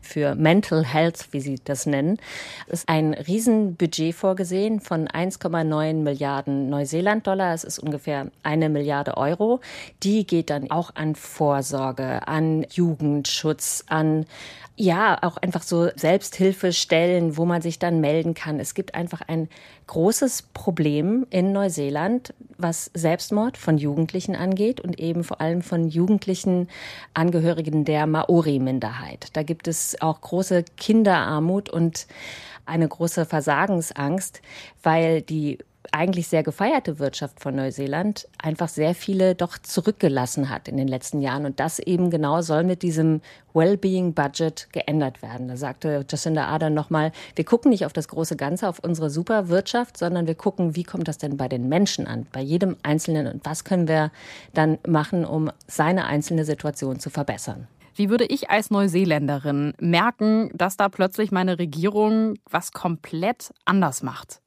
für Mental Health, wie sie das nennen, ist ein Riesenbudget vorgesehen von 1,9 Milliarden Neuseeland-Dollar. Es ist ungefähr eine Milliarde Euro. Die geht dann auch an Vorsorge, an Jugendschutz, an ja, auch einfach so Selbsthilfestellen, wo man sich dann melden kann. Es gibt einfach ein großes Problem in Neuseeland, was Selbstmord von Jugendlichen angeht und eben vor allem von jugendlichen Angehörigen der Maori-Minderheit. Da gibt es auch große Kinderarmut und eine große Versagensangst, weil die eigentlich sehr gefeierte Wirtschaft von Neuseeland einfach sehr viele doch zurückgelassen hat in den letzten Jahren. Und das eben genau soll mit diesem Wellbeing-Budget geändert werden. Da sagte Jacinda Ardern nochmal, wir gucken nicht auf das große Ganze, auf unsere Superwirtschaft, sondern wir gucken, wie kommt das denn bei den Menschen an, bei jedem Einzelnen und was können wir dann machen, um seine einzelne Situation zu verbessern. Wie würde ich als Neuseeländerin merken, dass da plötzlich meine Regierung was komplett anders macht?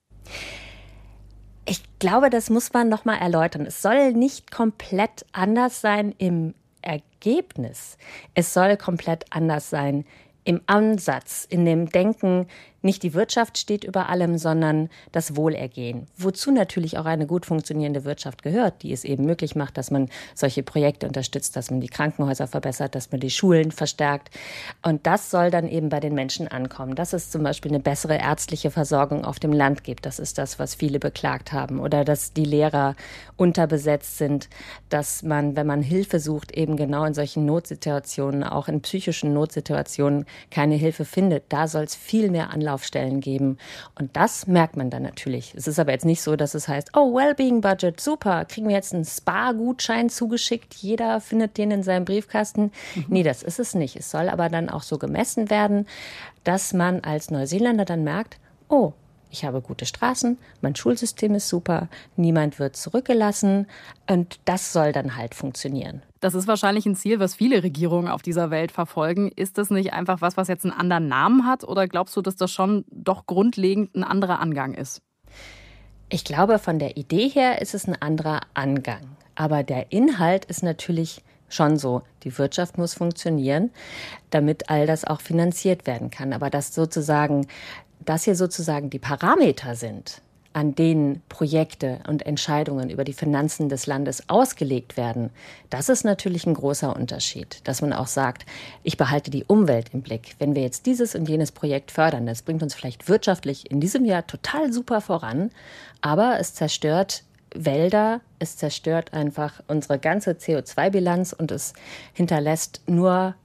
Ich glaube, das muss man noch mal erläutern. Es soll nicht komplett anders sein im Ergebnis. Es soll komplett anders sein im Ansatz, in dem Denken, nicht die Wirtschaft steht über allem, sondern das Wohlergehen. Wozu natürlich auch eine gut funktionierende Wirtschaft gehört, die es eben möglich macht, dass man solche Projekte unterstützt, dass man die Krankenhäuser verbessert, dass man die Schulen verstärkt. Und das soll dann eben bei den Menschen ankommen. Dass es zum Beispiel eine bessere ärztliche Versorgung auf dem Land gibt. Das ist das, was viele beklagt haben. Oder dass die Lehrer unterbesetzt sind, dass man, wenn man Hilfe sucht, eben genau in solchen Notsituationen, auch in psychischen Notsituationen, keine Hilfe findet. Da soll es viel mehr Anlauf Anlaufstellen geben. Und das merkt man dann natürlich. Es ist aber jetzt nicht so, dass es heißt, oh, Wellbeing Budget, super, kriegen wir jetzt einen Spa-Gutschein zugeschickt, jeder findet den in seinem Briefkasten. Mhm. Nee, das ist es nicht. Es soll aber dann auch so gemessen werden, dass man als Neuseeländer dann merkt, oh, ich habe gute Straßen, mein Schulsystem ist super, niemand wird zurückgelassen und das soll dann halt funktionieren. Das ist wahrscheinlich ein Ziel, was viele Regierungen auf dieser Welt verfolgen. Ist das nicht einfach was, was jetzt einen anderen Namen hat oder glaubst du, dass das schon doch grundlegend ein anderer Angang ist? Ich glaube, von der Idee her ist es ein anderer Angang. Aber der Inhalt ist natürlich schon so. Die Wirtschaft muss funktionieren, damit all das auch finanziert werden kann. Aber dass sozusagen das hier sozusagen die Parameter sind, an denen Projekte und Entscheidungen über die Finanzen des Landes ausgelegt werden, das ist natürlich ein großer Unterschied, dass man auch sagt, ich behalte die Umwelt im Blick. Wenn wir jetzt dieses und jenes Projekt fördern, das bringt uns vielleicht wirtschaftlich in diesem Jahr total super voran, aber es zerstört Wälder, es zerstört einfach unsere ganze CO2-Bilanz und es hinterlässt nur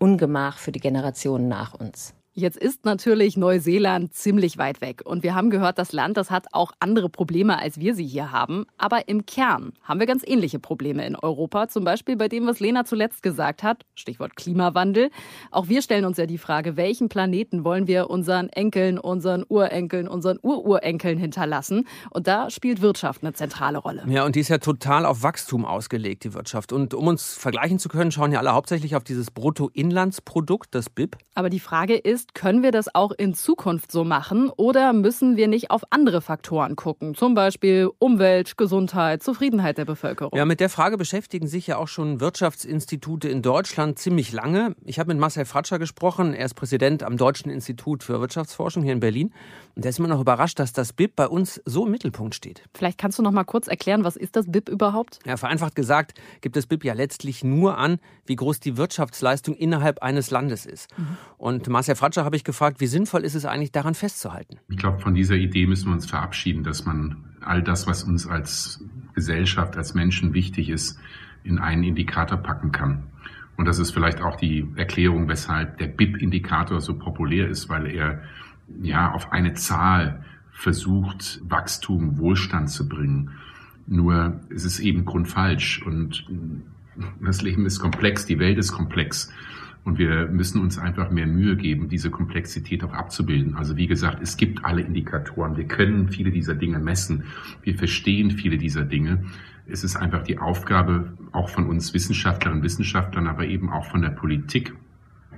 Ungemach für die Generationen nach uns. Jetzt ist natürlich Neuseeland ziemlich weit weg. Und wir haben gehört, das Land, das hat auch andere Probleme, als wir sie hier haben. Aber im Kern haben wir ganz ähnliche Probleme in Europa. Zum Beispiel bei dem, was Lena zuletzt gesagt hat. Stichwort Klimawandel. Auch wir stellen uns ja die Frage, welchen Planeten wollen wir unseren Enkeln, unseren Urenkeln, unseren Ururenkeln hinterlassen? Und da spielt Wirtschaft eine zentrale Rolle. Ja, und die ist ja total auf Wachstum ausgelegt, die Wirtschaft. Und um uns vergleichen zu können, schauen ja alle hauptsächlich auf dieses Bruttoinlandsprodukt, das BIP. Aber die Frage ist, können wir das auch in Zukunft so machen oder müssen wir nicht auf andere Faktoren gucken? Zum Beispiel Umwelt, Gesundheit, Zufriedenheit der Bevölkerung. Ja, mit der Frage beschäftigen sich ja auch schon Wirtschaftsinstitute in Deutschland ziemlich lange. Ich habe mit Marcel Fratscher gesprochen. Er ist Präsident am Deutschen Institut für Wirtschaftsforschung hier in Berlin. Und er ist immer noch überrascht, dass das BIP bei uns so im Mittelpunkt steht. Vielleicht kannst du noch mal kurz erklären, was ist das BIP überhaupt? Ja, vereinfacht gesagt, gibt das BIP ja letztlich nur an, wie groß die Wirtschaftsleistung innerhalb eines Landes ist. Mhm. Und Marcel Fratscher Forscher habe ich gefragt, wie sinnvoll ist es eigentlich, daran festzuhalten? Ich glaube, von dieser Idee müssen wir uns verabschieden, dass man all das, was uns als Gesellschaft, als Menschen wichtig ist, in einen Indikator packen kann. Und das ist vielleicht auch die Erklärung, weshalb der BIP-Indikator so populär ist, weil er ja auf eine Zahl versucht, Wachstum, Wohlstand zu bringen. Nur es ist eben grundfalsch und das Leben ist komplex, die Welt ist komplex. Und wir müssen uns einfach mehr Mühe geben, diese Komplexität auch abzubilden. Also wie gesagt, es gibt alle Indikatoren. Wir können viele dieser Dinge messen. Wir verstehen viele dieser Dinge. Es ist einfach die Aufgabe auch von uns Wissenschaftlerinnen und Wissenschaftlern, aber eben auch von der Politik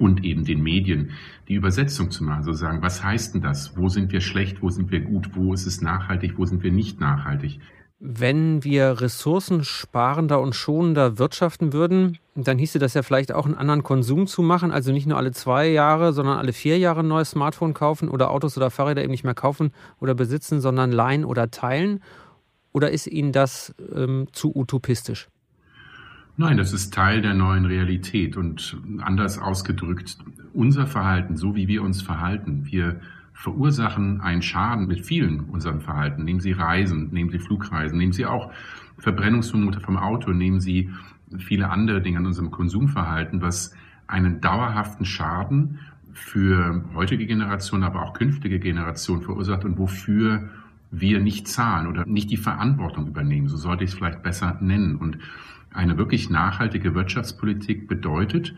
und eben den Medien, die Übersetzung zu machen. So sagen, was heißt denn das? Wo sind wir schlecht? Wo sind wir gut? Wo ist es nachhaltig? Wo sind wir nicht nachhaltig? Wenn wir ressourcensparender und schonender wirtschaften würden, dann hieße das ja vielleicht auch einen anderen Konsum zu machen, also nicht nur alle zwei Jahre, sondern alle vier Jahre ein neues Smartphone kaufen oder Autos oder Fahrräder eben nicht mehr kaufen oder besitzen, sondern leihen oder teilen. Oder ist Ihnen das ähm, zu utopistisch? Nein, das ist Teil der neuen Realität und anders ausgedrückt, unser Verhalten, so wie wir uns verhalten, wir verursachen einen Schaden mit vielen unserem Verhalten. Nehmen Sie Reisen, nehmen Sie Flugreisen, nehmen Sie auch Verbrennungsvermuter vom Auto, nehmen Sie viele andere Dinge an unserem Konsumverhalten, was einen dauerhaften Schaden für heutige Generationen, aber auch künftige Generationen verursacht und wofür wir nicht zahlen oder nicht die Verantwortung übernehmen. So sollte ich es vielleicht besser nennen. Und eine wirklich nachhaltige Wirtschaftspolitik bedeutet,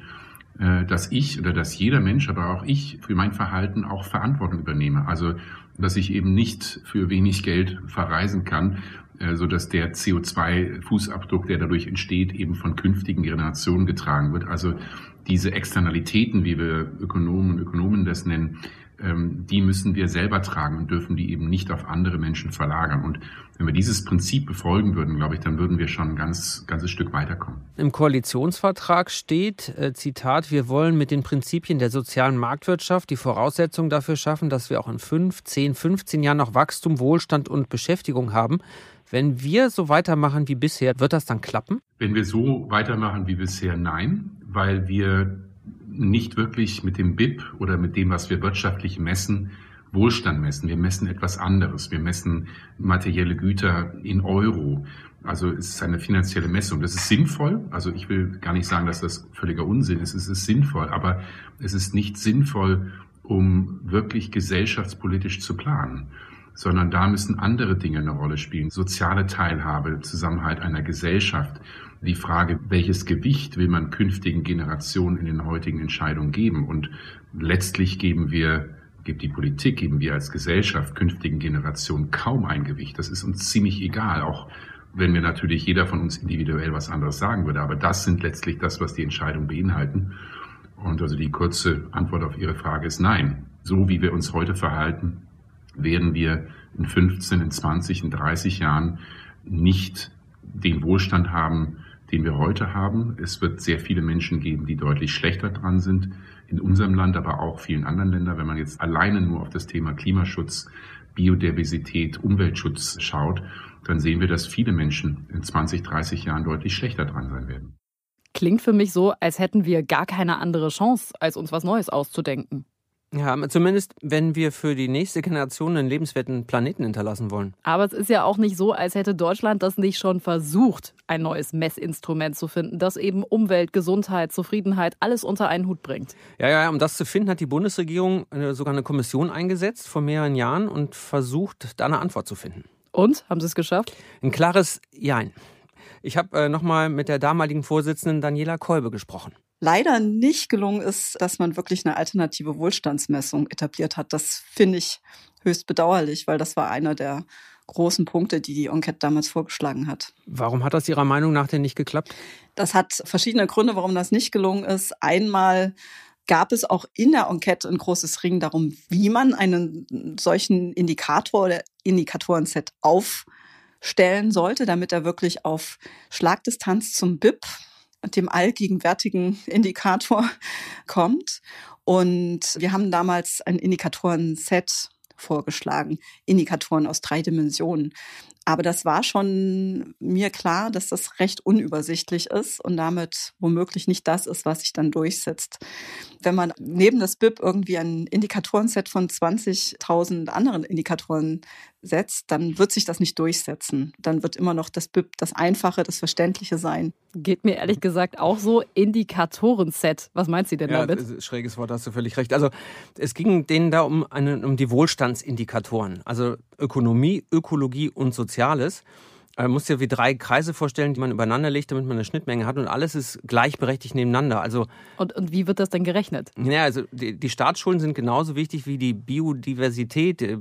dass ich oder dass jeder Mensch, aber auch ich für mein Verhalten auch Verantwortung übernehme. Also, dass ich eben nicht für wenig Geld verreisen kann, äh, so dass der CO2-Fußabdruck, der dadurch entsteht, eben von künftigen Generationen getragen wird. Also diese Externalitäten, wie wir Ökonomen und Ökonomen das nennen, die müssen wir selber tragen und dürfen die eben nicht auf andere Menschen verlagern. Und wenn wir dieses Prinzip befolgen würden, glaube ich, dann würden wir schon ein ganz, ganzes Stück weiterkommen. Im Koalitionsvertrag steht, äh, Zitat, wir wollen mit den Prinzipien der sozialen Marktwirtschaft die Voraussetzung dafür schaffen, dass wir auch in 5, 10, 15 Jahren noch Wachstum, Wohlstand und Beschäftigung haben. Wenn wir so weitermachen wie bisher, wird das dann klappen? Wenn wir so weitermachen wie bisher, nein, weil wir nicht wirklich mit dem BIP oder mit dem, was wir wirtschaftlich messen, Wohlstand messen. Wir messen etwas anderes. Wir messen materielle Güter in Euro. Also es ist eine finanzielle Messung. Das ist sinnvoll. Also ich will gar nicht sagen, dass das völliger Unsinn ist. Es ist sinnvoll, aber es ist nicht sinnvoll, um wirklich gesellschaftspolitisch zu planen sondern da müssen andere Dinge eine Rolle spielen. Soziale Teilhabe, Zusammenhalt einer Gesellschaft, die Frage, welches Gewicht will man künftigen Generationen in den heutigen Entscheidungen geben? Und letztlich geben wir, gibt die Politik, geben wir als Gesellschaft künftigen Generationen kaum ein Gewicht. Das ist uns ziemlich egal, auch wenn mir natürlich jeder von uns individuell was anderes sagen würde. Aber das sind letztlich das, was die Entscheidungen beinhalten. Und also die kurze Antwort auf Ihre Frage ist nein. So wie wir uns heute verhalten, werden wir in 15, in 20, in 30 Jahren nicht den Wohlstand haben, den wir heute haben. Es wird sehr viele Menschen geben, die deutlich schlechter dran sind in unserem Land, aber auch vielen anderen Ländern. Wenn man jetzt alleine nur auf das Thema Klimaschutz, Biodiversität, Umweltschutz schaut, dann sehen wir, dass viele Menschen in 20, 30 Jahren deutlich schlechter dran sein werden. Klingt für mich so, als hätten wir gar keine andere Chance, als uns was Neues auszudenken. Ja, zumindest wenn wir für die nächste Generation einen lebenswerten Planeten hinterlassen wollen. Aber es ist ja auch nicht so, als hätte Deutschland das nicht schon versucht, ein neues Messinstrument zu finden, das eben Umwelt, Gesundheit, Zufriedenheit alles unter einen Hut bringt. Ja, ja, um das zu finden, hat die Bundesregierung äh, sogar eine Kommission eingesetzt vor mehreren Jahren und versucht, da eine Antwort zu finden. Und? Haben Sie es geschafft? Ein klares Jein. Ich habe äh, nochmal mit der damaligen Vorsitzenden Daniela Kolbe gesprochen leider nicht gelungen ist, dass man wirklich eine alternative Wohlstandsmessung etabliert hat. Das finde ich höchst bedauerlich, weil das war einer der großen Punkte, die die Enquete damals vorgeschlagen hat. Warum hat das Ihrer Meinung nach denn nicht geklappt? Das hat verschiedene Gründe, warum das nicht gelungen ist. Einmal gab es auch in der Enquete ein großes Ring darum, wie man einen solchen Indikator oder Indikatorenset aufstellen sollte, damit er wirklich auf Schlagdistanz zum BIP dem allgegenwärtigen Indikator kommt. Und wir haben damals ein Indikatoren-Set vorgeschlagen, Indikatoren aus drei Dimensionen. Aber das war schon mir klar, dass das recht unübersichtlich ist und damit womöglich nicht das ist, was sich dann durchsetzt. Wenn man neben das BIP irgendwie ein Indikatorenset von 20.000 anderen Indikatoren setzt, dann wird sich das nicht durchsetzen. Dann wird immer noch das BIP das Einfache, das Verständliche sein. Geht mir ehrlich gesagt auch so. Indikatorenset. Was meint sie denn ja, damit? Schräges Wort, hast du völlig recht. Also es ging denen da um, eine, um die Wohlstandsindikatoren. Also Ökonomie, Ökologie und Soziales. Man muss sich wie drei Kreise vorstellen, die man übereinander legt, damit man eine Schnittmenge hat und alles ist gleichberechtigt nebeneinander. Also und, und wie wird das denn gerechnet? Ja, also die, die Staatsschulen sind genauso wichtig wie die Biodiversität. Äh,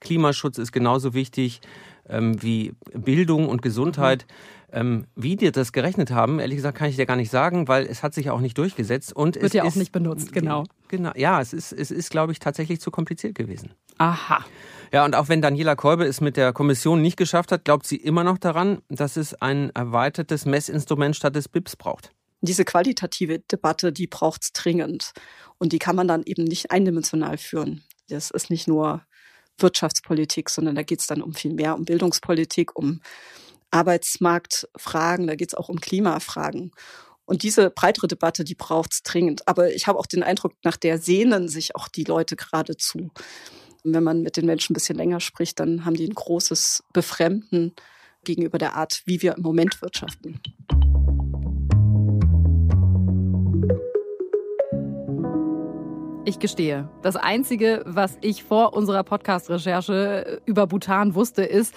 Klimaschutz ist genauso wichtig ähm, wie Bildung und Gesundheit. Mhm. Ähm, wie die das gerechnet haben, ehrlich gesagt, kann ich dir gar nicht sagen, weil es hat sich auch nicht durchgesetzt und wird es ja ist, auch nicht benutzt, genau. Genau, ja, es ist, es ist, glaube ich, tatsächlich zu kompliziert gewesen. Aha. Ja, und auch wenn Daniela Kolbe es mit der Kommission nicht geschafft hat, glaubt sie immer noch daran, dass es ein erweitertes Messinstrument statt des BIPs braucht. Diese qualitative Debatte, die braucht es dringend. Und die kann man dann eben nicht eindimensional führen. Das ist nicht nur Wirtschaftspolitik, sondern da geht es dann um viel mehr, um Bildungspolitik, um Arbeitsmarktfragen, da geht es auch um Klimafragen. Und diese breitere Debatte, die braucht es dringend. Aber ich habe auch den Eindruck, nach der sehnen sich auch die Leute geradezu. Und wenn man mit den Menschen ein bisschen länger spricht, dann haben die ein großes Befremden gegenüber der Art, wie wir im Moment wirtschaften. Ich gestehe, das Einzige, was ich vor unserer Podcast-Recherche über Bhutan wusste, ist,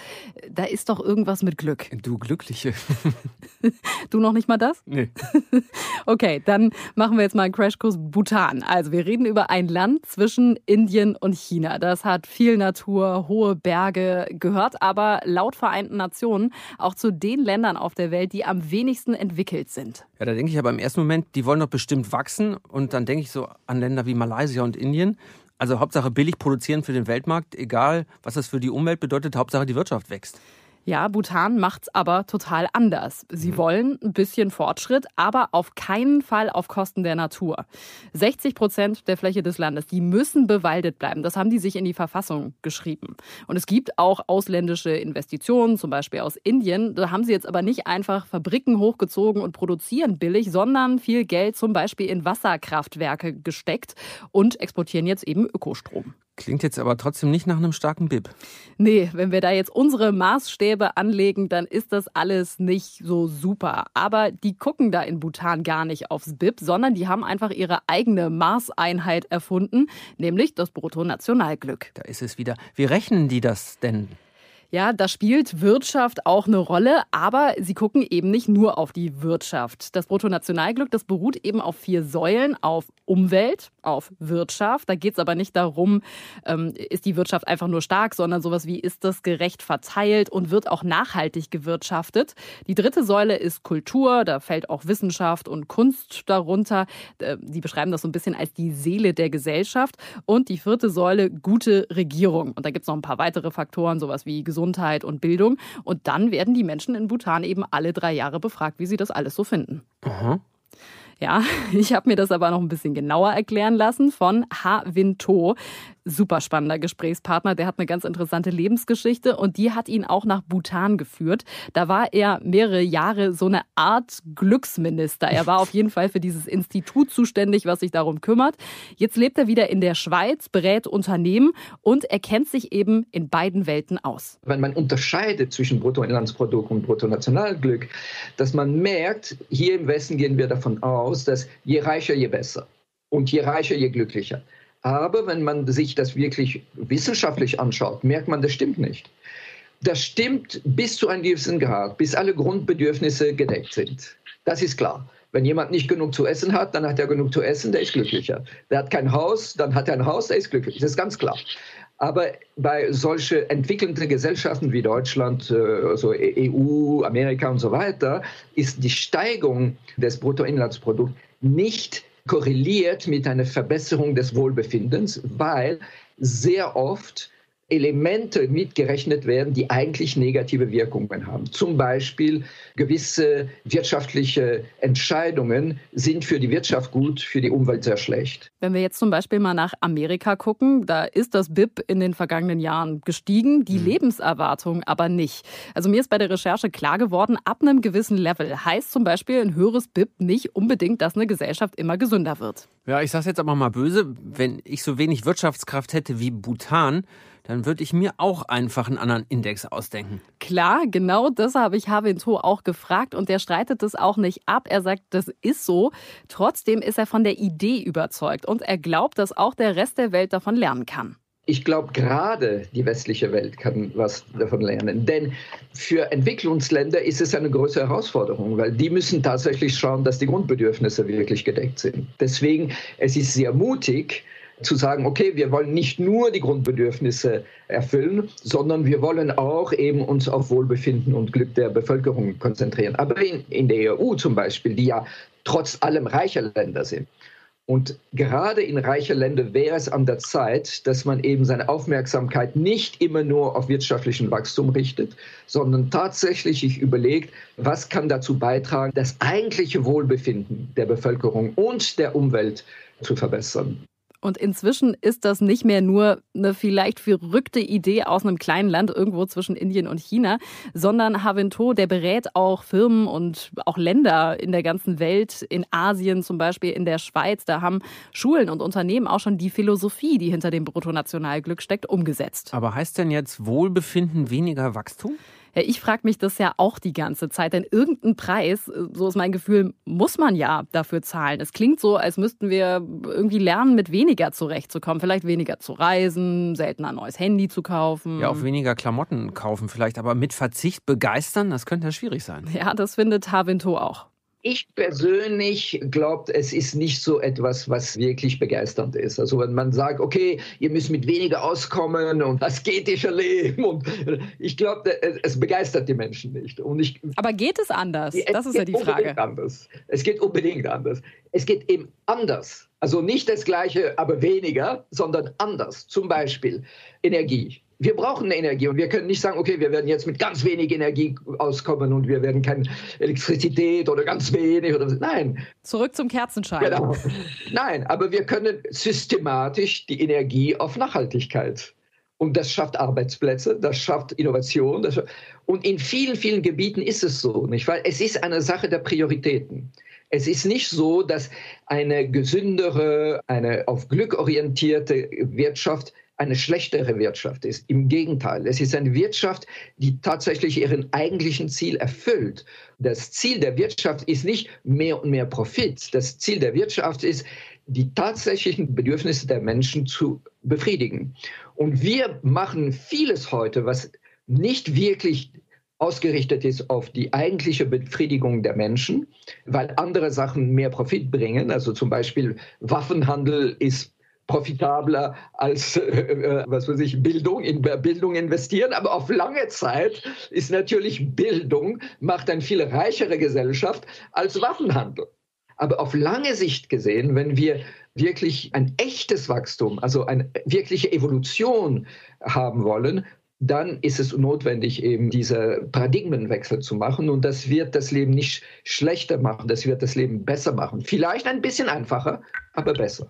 da ist doch irgendwas mit Glück. Du Glückliche. du noch nicht mal das? Nee. okay, dann machen wir jetzt mal einen Crashkurs Bhutan. Also wir reden über ein Land zwischen Indien und China. Das hat viel Natur, hohe Berge, gehört aber laut Vereinten Nationen auch zu den Ländern auf der Welt, die am wenigsten entwickelt sind. Ja, da denke ich aber im ersten Moment, die wollen doch bestimmt wachsen. Und dann denke ich so an Länder wie Malaysia und Indien. Also Hauptsache billig produzieren für den Weltmarkt, egal was das für die Umwelt bedeutet, Hauptsache die Wirtschaft wächst. Ja, Bhutan macht's aber total anders. Sie mhm. wollen ein bisschen Fortschritt, aber auf keinen Fall auf Kosten der Natur. 60 Prozent der Fläche des Landes, die müssen bewaldet bleiben. Das haben die sich in die Verfassung geschrieben. Und es gibt auch ausländische Investitionen, zum Beispiel aus Indien. Da haben sie jetzt aber nicht einfach Fabriken hochgezogen und produzieren billig, sondern viel Geld zum Beispiel in Wasserkraftwerke gesteckt und exportieren jetzt eben Ökostrom. Klingt jetzt aber trotzdem nicht nach einem starken BIP. Nee, wenn wir da jetzt unsere Maßstäbe anlegen, dann ist das alles nicht so super. Aber die gucken da in Bhutan gar nicht aufs BIP, sondern die haben einfach ihre eigene Maßeinheit erfunden, nämlich das Bruttonationalglück. Da ist es wieder. Wie rechnen die das denn? Ja, da spielt Wirtschaft auch eine Rolle, aber sie gucken eben nicht nur auf die Wirtschaft. Das Bruttonationalglück, das beruht eben auf vier Säulen, auf Umwelt, auf Wirtschaft. Da geht es aber nicht darum, ähm, ist die Wirtschaft einfach nur stark, sondern sowas wie, ist das gerecht verteilt und wird auch nachhaltig gewirtschaftet. Die dritte Säule ist Kultur, da fällt auch Wissenschaft und Kunst darunter. Äh, die beschreiben das so ein bisschen als die Seele der Gesellschaft. Und die vierte Säule, gute Regierung. Und da gibt es noch ein paar weitere Faktoren, sowas wie Gesundheit und Bildung. Und dann werden die Menschen in Bhutan eben alle drei Jahre befragt, wie sie das alles so finden. Aha. Ja, ich habe mir das aber noch ein bisschen genauer erklären lassen von Ha Win To super spannender Gesprächspartner. Der hat eine ganz interessante Lebensgeschichte und die hat ihn auch nach Bhutan geführt. Da war er mehrere Jahre so eine Art Glücksminister. Er war auf jeden Fall für dieses Institut zuständig, was sich darum kümmert. Jetzt lebt er wieder in der Schweiz, berät Unternehmen und er kennt sich eben in beiden Welten aus. Wenn man unterscheidet zwischen Bruttoinlandsprodukt und Bruttonationalglück, dass man merkt, hier im Westen gehen wir davon aus, dass je reicher, je besser. Und je reicher, je glücklicher. Aber wenn man sich das wirklich wissenschaftlich anschaut, merkt man, das stimmt nicht. Das stimmt bis zu einem gewissen Grad, bis alle Grundbedürfnisse gedeckt sind. Das ist klar. Wenn jemand nicht genug zu essen hat, dann hat er genug zu essen, der ist glücklicher. Der hat kein Haus, dann hat er ein Haus, der ist glücklich. Das ist ganz klar. Aber bei solchen entwickelnden Gesellschaften wie Deutschland, also EU, Amerika und so weiter, ist die Steigung des Bruttoinlandsprodukts nicht korreliert mit einer Verbesserung des Wohlbefindens, weil sehr oft Elemente mitgerechnet werden, die eigentlich negative Wirkungen haben. Zum Beispiel gewisse wirtschaftliche Entscheidungen sind für die Wirtschaft gut, für die Umwelt sehr schlecht. Wenn wir jetzt zum Beispiel mal nach Amerika gucken, da ist das BIP in den vergangenen Jahren gestiegen, die mhm. Lebenserwartung aber nicht. Also mir ist bei der Recherche klar geworden, ab einem gewissen Level heißt zum Beispiel ein höheres BIP nicht unbedingt, dass eine Gesellschaft immer gesünder wird. Ja, ich sage jetzt aber mal böse, wenn ich so wenig Wirtschaftskraft hätte wie Bhutan, dann würde ich mir auch einfach einen anderen Index ausdenken. Klar, genau das habe ich Havinto auch gefragt und der streitet das auch nicht ab. Er sagt, das ist so. Trotzdem ist er von der Idee überzeugt und er glaubt, dass auch der Rest der Welt davon lernen kann. Ich glaube, gerade die westliche Welt kann was davon lernen. Denn für Entwicklungsländer ist es eine große Herausforderung, weil die müssen tatsächlich schauen, dass die Grundbedürfnisse wirklich gedeckt sind. Deswegen, es ist sehr mutig, zu sagen, okay, wir wollen nicht nur die Grundbedürfnisse erfüllen, sondern wir wollen auch eben uns auf Wohlbefinden und Glück der Bevölkerung konzentrieren. Aber in, in der EU zum Beispiel, die ja trotz allem reiche Länder sind, und gerade in reichen Ländern wäre es an der Zeit, dass man eben seine Aufmerksamkeit nicht immer nur auf wirtschaftlichen Wachstum richtet, sondern tatsächlich sich überlegt, was kann dazu beitragen, das eigentliche Wohlbefinden der Bevölkerung und der Umwelt zu verbessern. Und inzwischen ist das nicht mehr nur eine vielleicht verrückte Idee aus einem kleinen Land irgendwo zwischen Indien und China, sondern Havinto, der berät auch Firmen und auch Länder in der ganzen Welt, in Asien zum Beispiel, in der Schweiz. Da haben Schulen und Unternehmen auch schon die Philosophie, die hinter dem Bruttonationalglück steckt, umgesetzt. Aber heißt denn jetzt Wohlbefinden weniger Wachstum? Ja, ich frage mich das ja auch die ganze Zeit, denn irgendeinen Preis, so ist mein Gefühl, muss man ja dafür zahlen. Es klingt so, als müssten wir irgendwie lernen, mit weniger zurechtzukommen. Vielleicht weniger zu reisen, seltener ein neues Handy zu kaufen. Ja, auch weniger Klamotten kaufen vielleicht, aber mit Verzicht begeistern, das könnte ja schwierig sein. Ja, das findet Havinto auch. Ich persönlich glaube, es ist nicht so etwas, was wirklich begeisternd ist. Also wenn man sagt, okay, ihr müsst mit weniger auskommen und asketischer leben. Und ich glaube, es begeistert die Menschen nicht. Und ich, Aber geht es anders? das ist ja die Frage. Anders. Es geht unbedingt anders. Es geht eben anders. Also nicht das Gleiche, aber weniger, sondern anders. Zum Beispiel Energie wir brauchen Energie und wir können nicht sagen, okay, wir werden jetzt mit ganz wenig Energie auskommen und wir werden keine Elektrizität oder ganz wenig oder nein. Zurück zum Kerzenschein. Genau. Nein, aber wir können systematisch die Energie auf Nachhaltigkeit und das schafft Arbeitsplätze, das schafft Innovation. Das schafft und in vielen, vielen Gebieten ist es so, nicht? Weil es ist eine Sache der Prioritäten. Es ist nicht so, dass eine gesündere, eine auf Glück orientierte Wirtschaft eine schlechtere Wirtschaft ist. Im Gegenteil, es ist eine Wirtschaft, die tatsächlich ihren eigentlichen Ziel erfüllt. Das Ziel der Wirtschaft ist nicht mehr und mehr Profit. Das Ziel der Wirtschaft ist, die tatsächlichen Bedürfnisse der Menschen zu befriedigen. Und wir machen vieles heute, was nicht wirklich ausgerichtet ist auf die eigentliche Befriedigung der Menschen, weil andere Sachen mehr Profit bringen. Also zum Beispiel Waffenhandel ist profitabler als, äh, äh, was weiß ich, Bildung, in Bildung investieren. Aber auf lange Zeit ist natürlich Bildung, macht eine viel reichere Gesellschaft als Waffenhandel. Aber auf lange Sicht gesehen, wenn wir wirklich ein echtes Wachstum, also eine wirkliche Evolution haben wollen, dann ist es notwendig, eben diese Paradigmenwechsel zu machen. Und das wird das Leben nicht schlechter machen, das wird das Leben besser machen. Vielleicht ein bisschen einfacher, aber besser.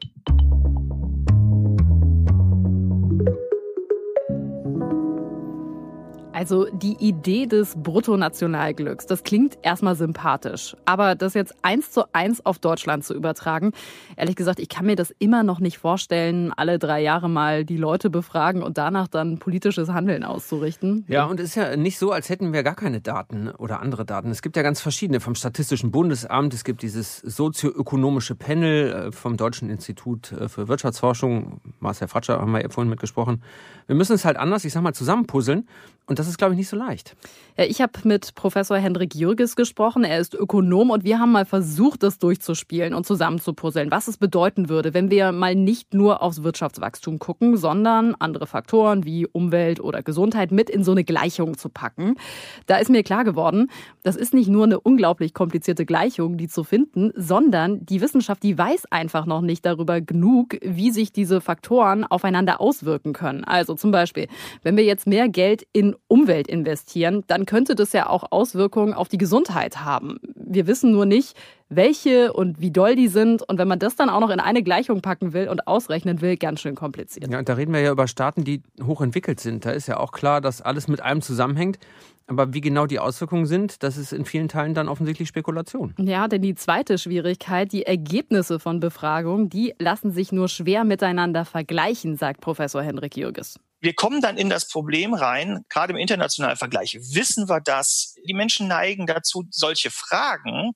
Also die Idee des Bruttonationalglücks, das klingt erstmal sympathisch. Aber das jetzt eins zu eins auf Deutschland zu übertragen, ehrlich gesagt, ich kann mir das immer noch nicht vorstellen, alle drei Jahre mal die Leute befragen und danach dann politisches Handeln auszurichten. Ja, und es ist ja nicht so, als hätten wir gar keine Daten oder andere Daten. Es gibt ja ganz verschiedene vom Statistischen Bundesamt, es gibt dieses sozioökonomische Panel äh, vom Deutschen Institut äh, für Wirtschaftsforschung, Marcel Fratscher haben wir ja vorhin mitgesprochen. Wir müssen es halt anders, ich sag mal, zusammenpuzzeln. Und das ist, glaube ich, nicht so leicht. Ja, ich habe mit Professor Hendrik Jürges gesprochen. Er ist Ökonom und wir haben mal versucht, das durchzuspielen und zusammenzupuzzeln, was es bedeuten würde, wenn wir mal nicht nur aufs Wirtschaftswachstum gucken, sondern andere Faktoren wie Umwelt oder Gesundheit mit in so eine Gleichung zu packen. Da ist mir klar geworden, das ist nicht nur eine unglaublich komplizierte Gleichung, die zu finden, sondern die Wissenschaft, die weiß einfach noch nicht darüber genug, wie sich diese Faktoren aufeinander auswirken können. Also zum Beispiel, wenn wir jetzt mehr Geld in Umwelt investieren, dann könnte das ja auch Auswirkungen auf die Gesundheit haben. Wir wissen nur nicht, welche und wie doll die sind. Und wenn man das dann auch noch in eine Gleichung packen will und ausrechnen will, ganz schön kompliziert. Ja, und da reden wir ja über Staaten, die hochentwickelt sind. Da ist ja auch klar, dass alles mit allem zusammenhängt. Aber wie genau die Auswirkungen sind, das ist in vielen Teilen dann offensichtlich Spekulation. Ja, denn die zweite Schwierigkeit, die Ergebnisse von Befragungen, die lassen sich nur schwer miteinander vergleichen, sagt Professor Henrik Jürges. Wir kommen dann in das Problem rein, gerade im internationalen Vergleich. Wissen wir das? Die Menschen neigen dazu, solche Fragen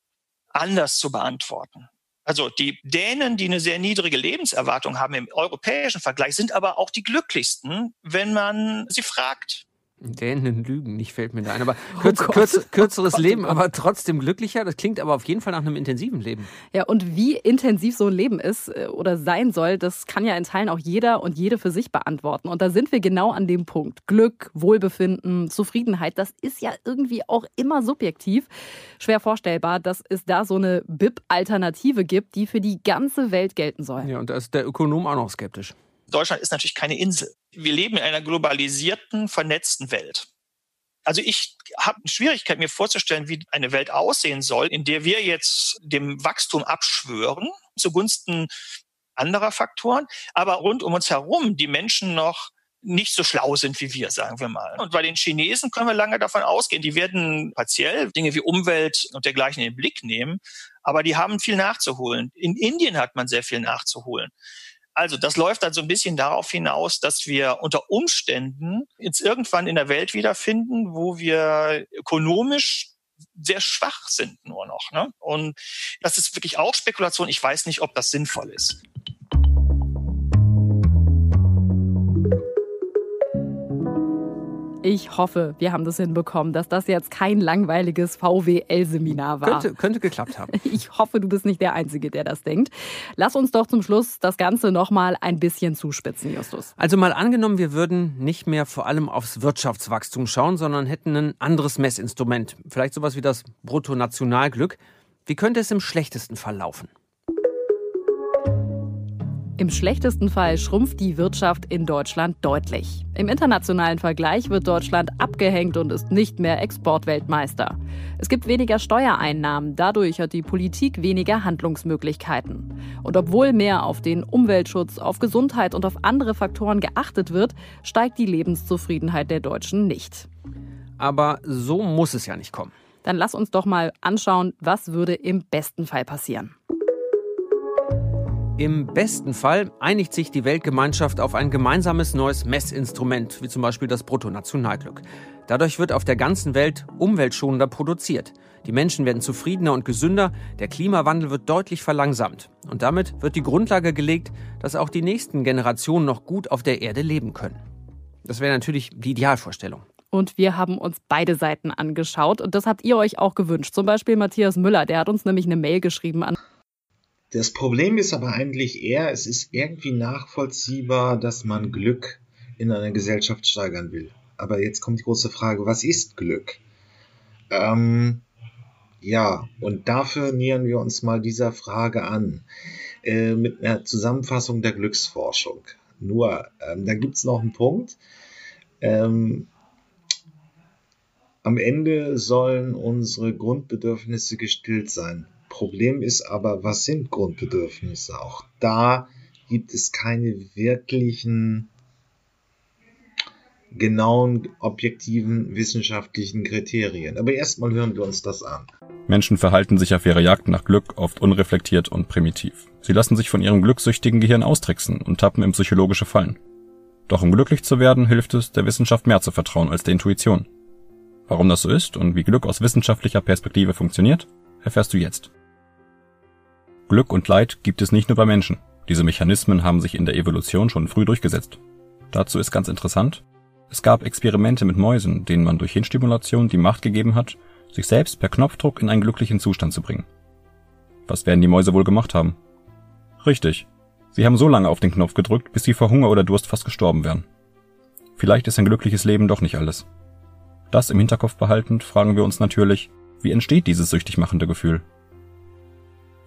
anders zu beantworten. Also die Dänen, die eine sehr niedrige Lebenserwartung haben im europäischen Vergleich, sind aber auch die glücklichsten, wenn man sie fragt. Dänen lügen, nicht fällt mir da ein. Aber kürz, oh kürz, kürzeres oh Leben, aber trotzdem glücklicher. Das klingt aber auf jeden Fall nach einem intensiven Leben. Ja, und wie intensiv so ein Leben ist äh, oder sein soll, das kann ja in Teilen auch jeder und jede für sich beantworten. Und da sind wir genau an dem Punkt. Glück, Wohlbefinden, Zufriedenheit, das ist ja irgendwie auch immer subjektiv. Schwer vorstellbar, dass es da so eine BIP-Alternative gibt, die für die ganze Welt gelten soll. Ja, und da ist der Ökonom auch noch skeptisch. Deutschland ist natürlich keine Insel. Wir leben in einer globalisierten, vernetzten Welt. Also ich habe eine Schwierigkeit, mir vorzustellen, wie eine Welt aussehen soll, in der wir jetzt dem Wachstum abschwören zugunsten anderer Faktoren, aber rund um uns herum die Menschen noch nicht so schlau sind wie wir, sagen wir mal. Und bei den Chinesen können wir lange davon ausgehen, die werden partiell Dinge wie Umwelt und dergleichen in den Blick nehmen, aber die haben viel nachzuholen. In Indien hat man sehr viel nachzuholen. Also das läuft dann so ein bisschen darauf hinaus, dass wir unter Umständen jetzt irgendwann in der Welt wiederfinden, wo wir ökonomisch sehr schwach sind nur noch. Ne? Und das ist wirklich auch Spekulation. Ich weiß nicht, ob das sinnvoll ist. Ich hoffe, wir haben das hinbekommen, dass das jetzt kein langweiliges VWL-Seminar war. Könnte, könnte geklappt haben. Ich hoffe, du bist nicht der Einzige, der das denkt. Lass uns doch zum Schluss das Ganze nochmal ein bisschen zuspitzen, Justus. Also mal angenommen, wir würden nicht mehr vor allem aufs Wirtschaftswachstum schauen, sondern hätten ein anderes Messinstrument. Vielleicht sowas wie das Bruttonationalglück. Wie könnte es im schlechtesten Fall laufen? Im schlechtesten Fall schrumpft die Wirtschaft in Deutschland deutlich. Im internationalen Vergleich wird Deutschland abgehängt und ist nicht mehr Exportweltmeister. Es gibt weniger Steuereinnahmen, dadurch hat die Politik weniger Handlungsmöglichkeiten. Und obwohl mehr auf den Umweltschutz, auf Gesundheit und auf andere Faktoren geachtet wird, steigt die Lebenszufriedenheit der Deutschen nicht. Aber so muss es ja nicht kommen. Dann lass uns doch mal anschauen, was würde im besten Fall passieren. Im besten Fall einigt sich die Weltgemeinschaft auf ein gemeinsames neues Messinstrument, wie zum Beispiel das Bruttonationalglück. Dadurch wird auf der ganzen Welt umweltschonender produziert. Die Menschen werden zufriedener und gesünder, der Klimawandel wird deutlich verlangsamt. Und damit wird die Grundlage gelegt, dass auch die nächsten Generationen noch gut auf der Erde leben können. Das wäre natürlich die Idealvorstellung. Und wir haben uns beide Seiten angeschaut und das habt ihr euch auch gewünscht. Zum Beispiel Matthias Müller, der hat uns nämlich eine Mail geschrieben an das Problem ist aber eigentlich eher, es ist irgendwie nachvollziehbar, dass man Glück in einer Gesellschaft steigern will. Aber jetzt kommt die große Frage, was ist Glück? Ähm, ja, und dafür nähern wir uns mal dieser Frage an äh, mit einer Zusammenfassung der Glücksforschung. Nur, ähm, da gibt es noch einen Punkt. Ähm, am Ende sollen unsere Grundbedürfnisse gestillt sein. Problem ist aber, was sind Grundbedürfnisse? Auch da gibt es keine wirklichen genauen, objektiven wissenschaftlichen Kriterien. Aber erstmal hören wir uns das an. Menschen verhalten sich auf ihrer Jagd nach Glück oft unreflektiert und primitiv. Sie lassen sich von ihrem glückssüchtigen Gehirn austricksen und tappen in psychologische Fallen. Doch um glücklich zu werden, hilft es, der Wissenschaft mehr zu vertrauen als der Intuition. Warum das so ist und wie Glück aus wissenschaftlicher Perspektive funktioniert, erfährst du jetzt. Glück und Leid gibt es nicht nur bei Menschen. Diese Mechanismen haben sich in der Evolution schon früh durchgesetzt. Dazu ist ganz interessant, es gab Experimente mit Mäusen, denen man durch Hirnstimulation die Macht gegeben hat, sich selbst per Knopfdruck in einen glücklichen Zustand zu bringen. Was werden die Mäuse wohl gemacht haben? Richtig. Sie haben so lange auf den Knopf gedrückt, bis sie vor Hunger oder Durst fast gestorben wären. Vielleicht ist ein glückliches Leben doch nicht alles. Das im Hinterkopf behaltend fragen wir uns natürlich, wie entsteht dieses süchtig machende Gefühl?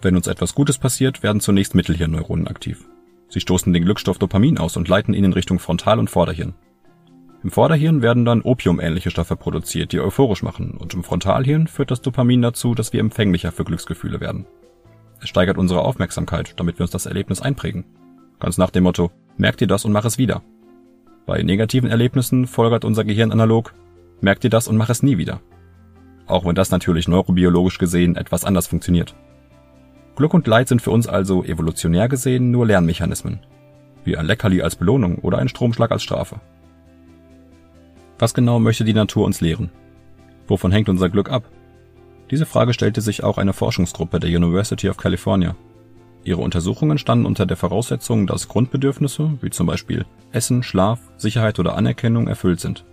Wenn uns etwas Gutes passiert, werden zunächst Mittelhirnneuronen aktiv. Sie stoßen den Glückstoff Dopamin aus und leiten ihn in Richtung Frontal- und Vorderhirn. Im Vorderhirn werden dann opiumähnliche Stoffe produziert, die euphorisch machen, und im Frontalhirn führt das Dopamin dazu, dass wir empfänglicher für Glücksgefühle werden. Es steigert unsere Aufmerksamkeit, damit wir uns das Erlebnis einprägen. Ganz nach dem Motto, merk dir das und mach es wieder. Bei negativen Erlebnissen folgert unser Gehirn analog, merk dir das und mach es nie wieder. Auch wenn das natürlich neurobiologisch gesehen etwas anders funktioniert. Glück und Leid sind für uns also evolutionär gesehen nur Lernmechanismen. Wie ein Leckerli als Belohnung oder ein Stromschlag als Strafe. Was genau möchte die Natur uns lehren? Wovon hängt unser Glück ab? Diese Frage stellte sich auch eine Forschungsgruppe der University of California. Ihre Untersuchungen standen unter der Voraussetzung, dass Grundbedürfnisse, wie zum Beispiel Essen, Schlaf, Sicherheit oder Anerkennung, erfüllt sind.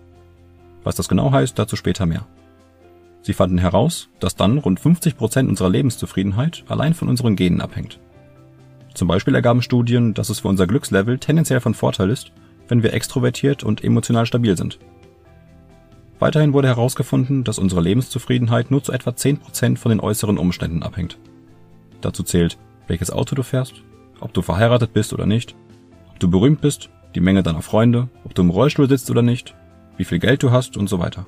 Was das genau heißt, dazu später mehr. Sie fanden heraus, dass dann rund 50 Prozent unserer Lebenszufriedenheit allein von unseren Genen abhängt. Zum Beispiel ergaben Studien, dass es für unser Glückslevel tendenziell von Vorteil ist, wenn wir extrovertiert und emotional stabil sind. Weiterhin wurde herausgefunden, dass unsere Lebenszufriedenheit nur zu etwa 10% von den äußeren Umständen abhängt. Dazu zählt, welches Auto du fährst, ob du verheiratet bist oder nicht, ob du berühmt bist, die Menge deiner Freunde, ob du im Rollstuhl sitzt oder nicht, wie viel Geld du hast und so weiter.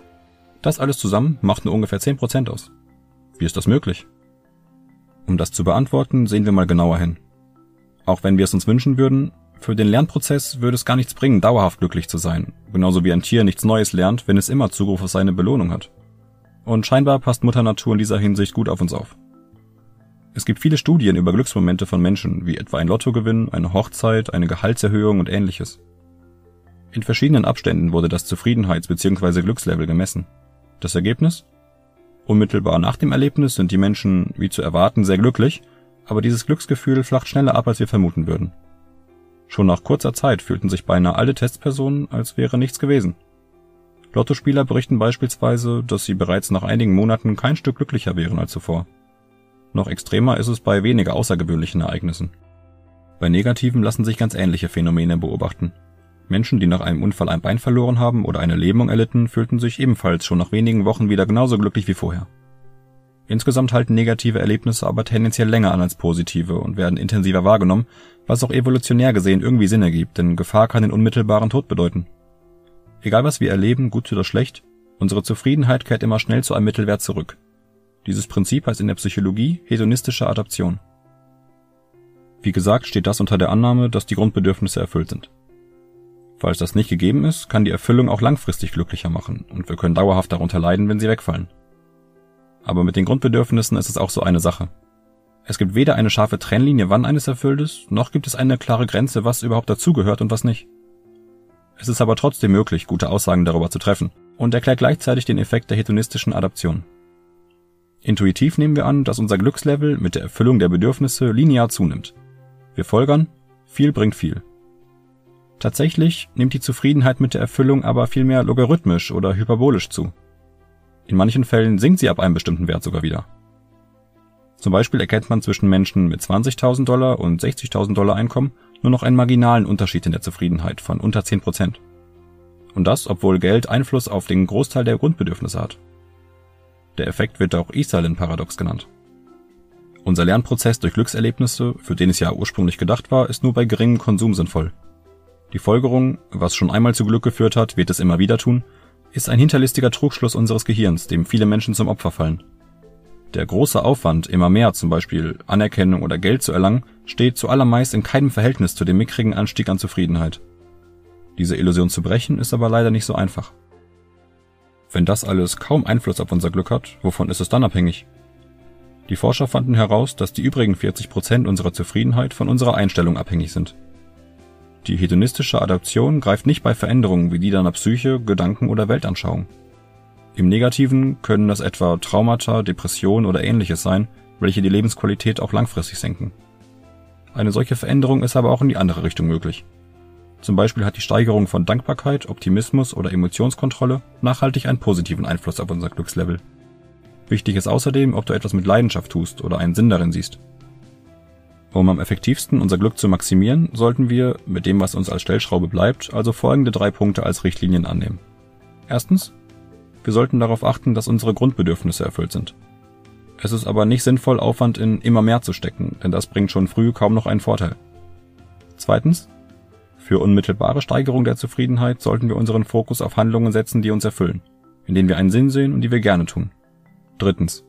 Das alles zusammen macht nur ungefähr 10% aus. Wie ist das möglich? Um das zu beantworten, sehen wir mal genauer hin. Auch wenn wir es uns wünschen würden, für den Lernprozess würde es gar nichts bringen, dauerhaft glücklich zu sein, genauso wie ein Tier nichts Neues lernt, wenn es immer Zugriff auf seine Belohnung hat. Und scheinbar passt Mutter Natur in dieser Hinsicht gut auf uns auf. Es gibt viele Studien über Glücksmomente von Menschen, wie etwa ein Lottogewinn, eine Hochzeit, eine Gehaltserhöhung und ähnliches. In verschiedenen Abständen wurde das Zufriedenheits- bzw. Glückslevel gemessen. Das Ergebnis? Unmittelbar nach dem Erlebnis sind die Menschen, wie zu erwarten, sehr glücklich, aber dieses Glücksgefühl flacht schneller ab, als wir vermuten würden. Schon nach kurzer Zeit fühlten sich beinahe alle Testpersonen, als wäre nichts gewesen. Lottospieler berichten beispielsweise, dass sie bereits nach einigen Monaten kein Stück glücklicher wären als zuvor. Noch extremer ist es bei weniger außergewöhnlichen Ereignissen. Bei negativen lassen sich ganz ähnliche Phänomene beobachten. Menschen, die nach einem Unfall ein Bein verloren haben oder eine Lähmung erlitten, fühlten sich ebenfalls schon nach wenigen Wochen wieder genauso glücklich wie vorher. Insgesamt halten negative Erlebnisse aber tendenziell länger an als positive und werden intensiver wahrgenommen, was auch evolutionär gesehen irgendwie Sinn ergibt, denn Gefahr kann den unmittelbaren Tod bedeuten. Egal was wir erleben, gut oder schlecht, unsere Zufriedenheit kehrt immer schnell zu einem Mittelwert zurück. Dieses Prinzip heißt in der Psychologie hedonistische Adaption. Wie gesagt steht das unter der Annahme, dass die Grundbedürfnisse erfüllt sind. Falls das nicht gegeben ist, kann die Erfüllung auch langfristig glücklicher machen und wir können dauerhaft darunter leiden, wenn sie wegfallen. Aber mit den Grundbedürfnissen ist es auch so eine Sache. Es gibt weder eine scharfe Trennlinie, wann eines erfüllt ist, noch gibt es eine klare Grenze, was überhaupt dazugehört und was nicht. Es ist aber trotzdem möglich, gute Aussagen darüber zu treffen und erklärt gleichzeitig den Effekt der hedonistischen Adaption. Intuitiv nehmen wir an, dass unser Glückslevel mit der Erfüllung der Bedürfnisse linear zunimmt. Wir folgern, viel bringt viel. Tatsächlich nimmt die Zufriedenheit mit der Erfüllung aber vielmehr logarithmisch oder hyperbolisch zu. In manchen Fällen sinkt sie ab einem bestimmten Wert sogar wieder. Zum Beispiel erkennt man zwischen Menschen mit 20.000 Dollar und 60.000 Dollar Einkommen nur noch einen marginalen Unterschied in der Zufriedenheit von unter 10 Prozent. Und das, obwohl Geld Einfluss auf den Großteil der Grundbedürfnisse hat. Der Effekt wird auch Easterlin-Paradox genannt. Unser Lernprozess durch Glückserlebnisse, für den es ja ursprünglich gedacht war, ist nur bei geringem Konsum sinnvoll. Die Folgerung, was schon einmal zu Glück geführt hat, wird es immer wieder tun, ist ein hinterlistiger Trugschluss unseres Gehirns, dem viele Menschen zum Opfer fallen. Der große Aufwand, immer mehr, zum Beispiel Anerkennung oder Geld zu erlangen, steht zuallermeist in keinem Verhältnis zu dem mickrigen Anstieg an Zufriedenheit. Diese Illusion zu brechen, ist aber leider nicht so einfach. Wenn das alles kaum Einfluss auf unser Glück hat, wovon ist es dann abhängig? Die Forscher fanden heraus, dass die übrigen 40 Prozent unserer Zufriedenheit von unserer Einstellung abhängig sind. Die hedonistische Adaption greift nicht bei Veränderungen wie die deiner Psyche, Gedanken oder Weltanschauung. Im Negativen können das etwa Traumata, Depressionen oder ähnliches sein, welche die Lebensqualität auch langfristig senken. Eine solche Veränderung ist aber auch in die andere Richtung möglich. Zum Beispiel hat die Steigerung von Dankbarkeit, Optimismus oder Emotionskontrolle nachhaltig einen positiven Einfluss auf unser Glückslevel. Wichtig ist außerdem, ob du etwas mit Leidenschaft tust oder einen Sinn darin siehst. Um am effektivsten unser Glück zu maximieren, sollten wir, mit dem was uns als Stellschraube bleibt, also folgende drei Punkte als Richtlinien annehmen. Erstens, wir sollten darauf achten, dass unsere Grundbedürfnisse erfüllt sind. Es ist aber nicht sinnvoll, Aufwand in immer mehr zu stecken, denn das bringt schon früh kaum noch einen Vorteil. Zweitens, für unmittelbare Steigerung der Zufriedenheit sollten wir unseren Fokus auf Handlungen setzen, die uns erfüllen, in denen wir einen Sinn sehen und die wir gerne tun. Drittens,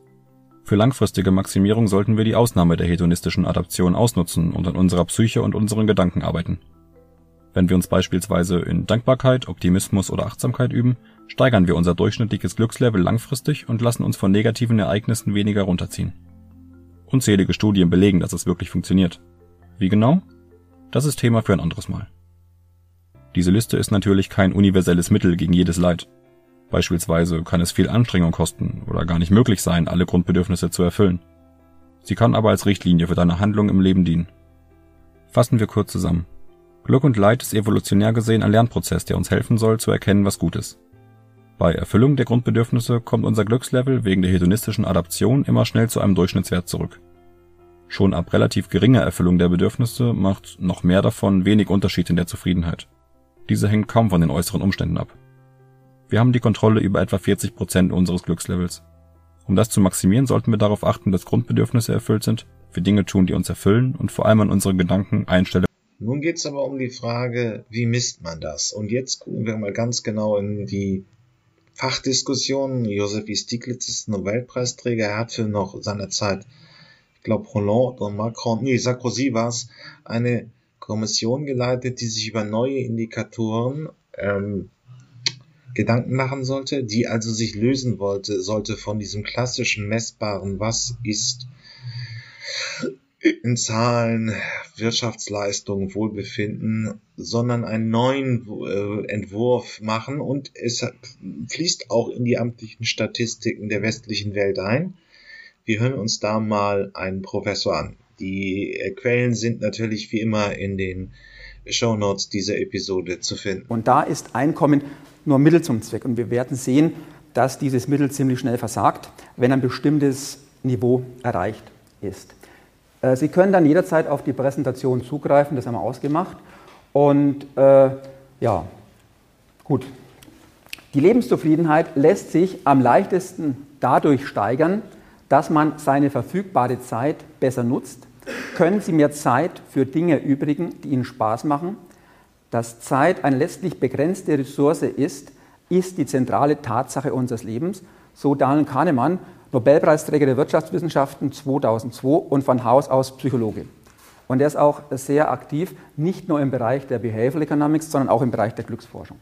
für langfristige Maximierung sollten wir die Ausnahme der hedonistischen Adaption ausnutzen und an unserer Psyche und unseren Gedanken arbeiten. Wenn wir uns beispielsweise in Dankbarkeit, Optimismus oder Achtsamkeit üben, steigern wir unser durchschnittliches Glückslevel langfristig und lassen uns von negativen Ereignissen weniger runterziehen. Unzählige Studien belegen, dass es wirklich funktioniert. Wie genau? Das ist Thema für ein anderes Mal. Diese Liste ist natürlich kein universelles Mittel gegen jedes Leid. Beispielsweise kann es viel Anstrengung kosten oder gar nicht möglich sein, alle Grundbedürfnisse zu erfüllen. Sie kann aber als Richtlinie für deine Handlung im Leben dienen. Fassen wir kurz zusammen. Glück und Leid ist evolutionär gesehen ein Lernprozess, der uns helfen soll, zu erkennen, was gut ist. Bei Erfüllung der Grundbedürfnisse kommt unser Glückslevel wegen der hedonistischen Adaption immer schnell zu einem Durchschnittswert zurück. Schon ab relativ geringer Erfüllung der Bedürfnisse macht noch mehr davon wenig Unterschied in der Zufriedenheit. Diese hängt kaum von den äußeren Umständen ab. Wir haben die Kontrolle über etwa 40 Prozent unseres Glückslevels. Um das zu maximieren, sollten wir darauf achten, dass Grundbedürfnisse erfüllt sind, wir Dinge tun, die uns erfüllen und vor allem an unsere Gedanken, Einstellungen nun geht es aber um die Frage, wie misst man das? Und jetzt gucken wir mal ganz genau in die Fachdiskussionen. Josef. Stiglitz ist Nobelpreisträger. Er hat für noch seiner Zeit, ich glaube, Hollande und Macron, nee, Sarkozy war es, eine Kommission geleitet, die sich über neue Indikatoren ähm, Gedanken machen sollte, die also sich lösen wollte, sollte von diesem klassischen messbaren, was ist in Zahlen, Wirtschaftsleistung, Wohlbefinden, sondern einen neuen äh, Entwurf machen und es fließt auch in die amtlichen Statistiken der westlichen Welt ein. Wir hören uns da mal einen Professor an. Die äh, Quellen sind natürlich wie immer in den Show Notes dieser Episode zu finden. Und da ist Einkommen nur Mittel zum Zweck. Und wir werden sehen, dass dieses Mittel ziemlich schnell versagt, wenn ein bestimmtes Niveau erreicht ist. Äh, Sie können dann jederzeit auf die Präsentation zugreifen, das haben wir ausgemacht. Und äh, ja, gut. Die Lebenszufriedenheit lässt sich am leichtesten dadurch steigern, dass man seine verfügbare Zeit besser nutzt. Können Sie mehr Zeit für Dinge übrigen, die Ihnen Spaß machen? Dass Zeit eine letztlich begrenzte Ressource ist, ist die zentrale Tatsache unseres Lebens. So Daniel Kahnemann, Nobelpreisträger der Wirtschaftswissenschaften 2002 und von Haus aus Psychologe. Und er ist auch sehr aktiv, nicht nur im Bereich der Behavioral Economics, sondern auch im Bereich der Glücksforschung.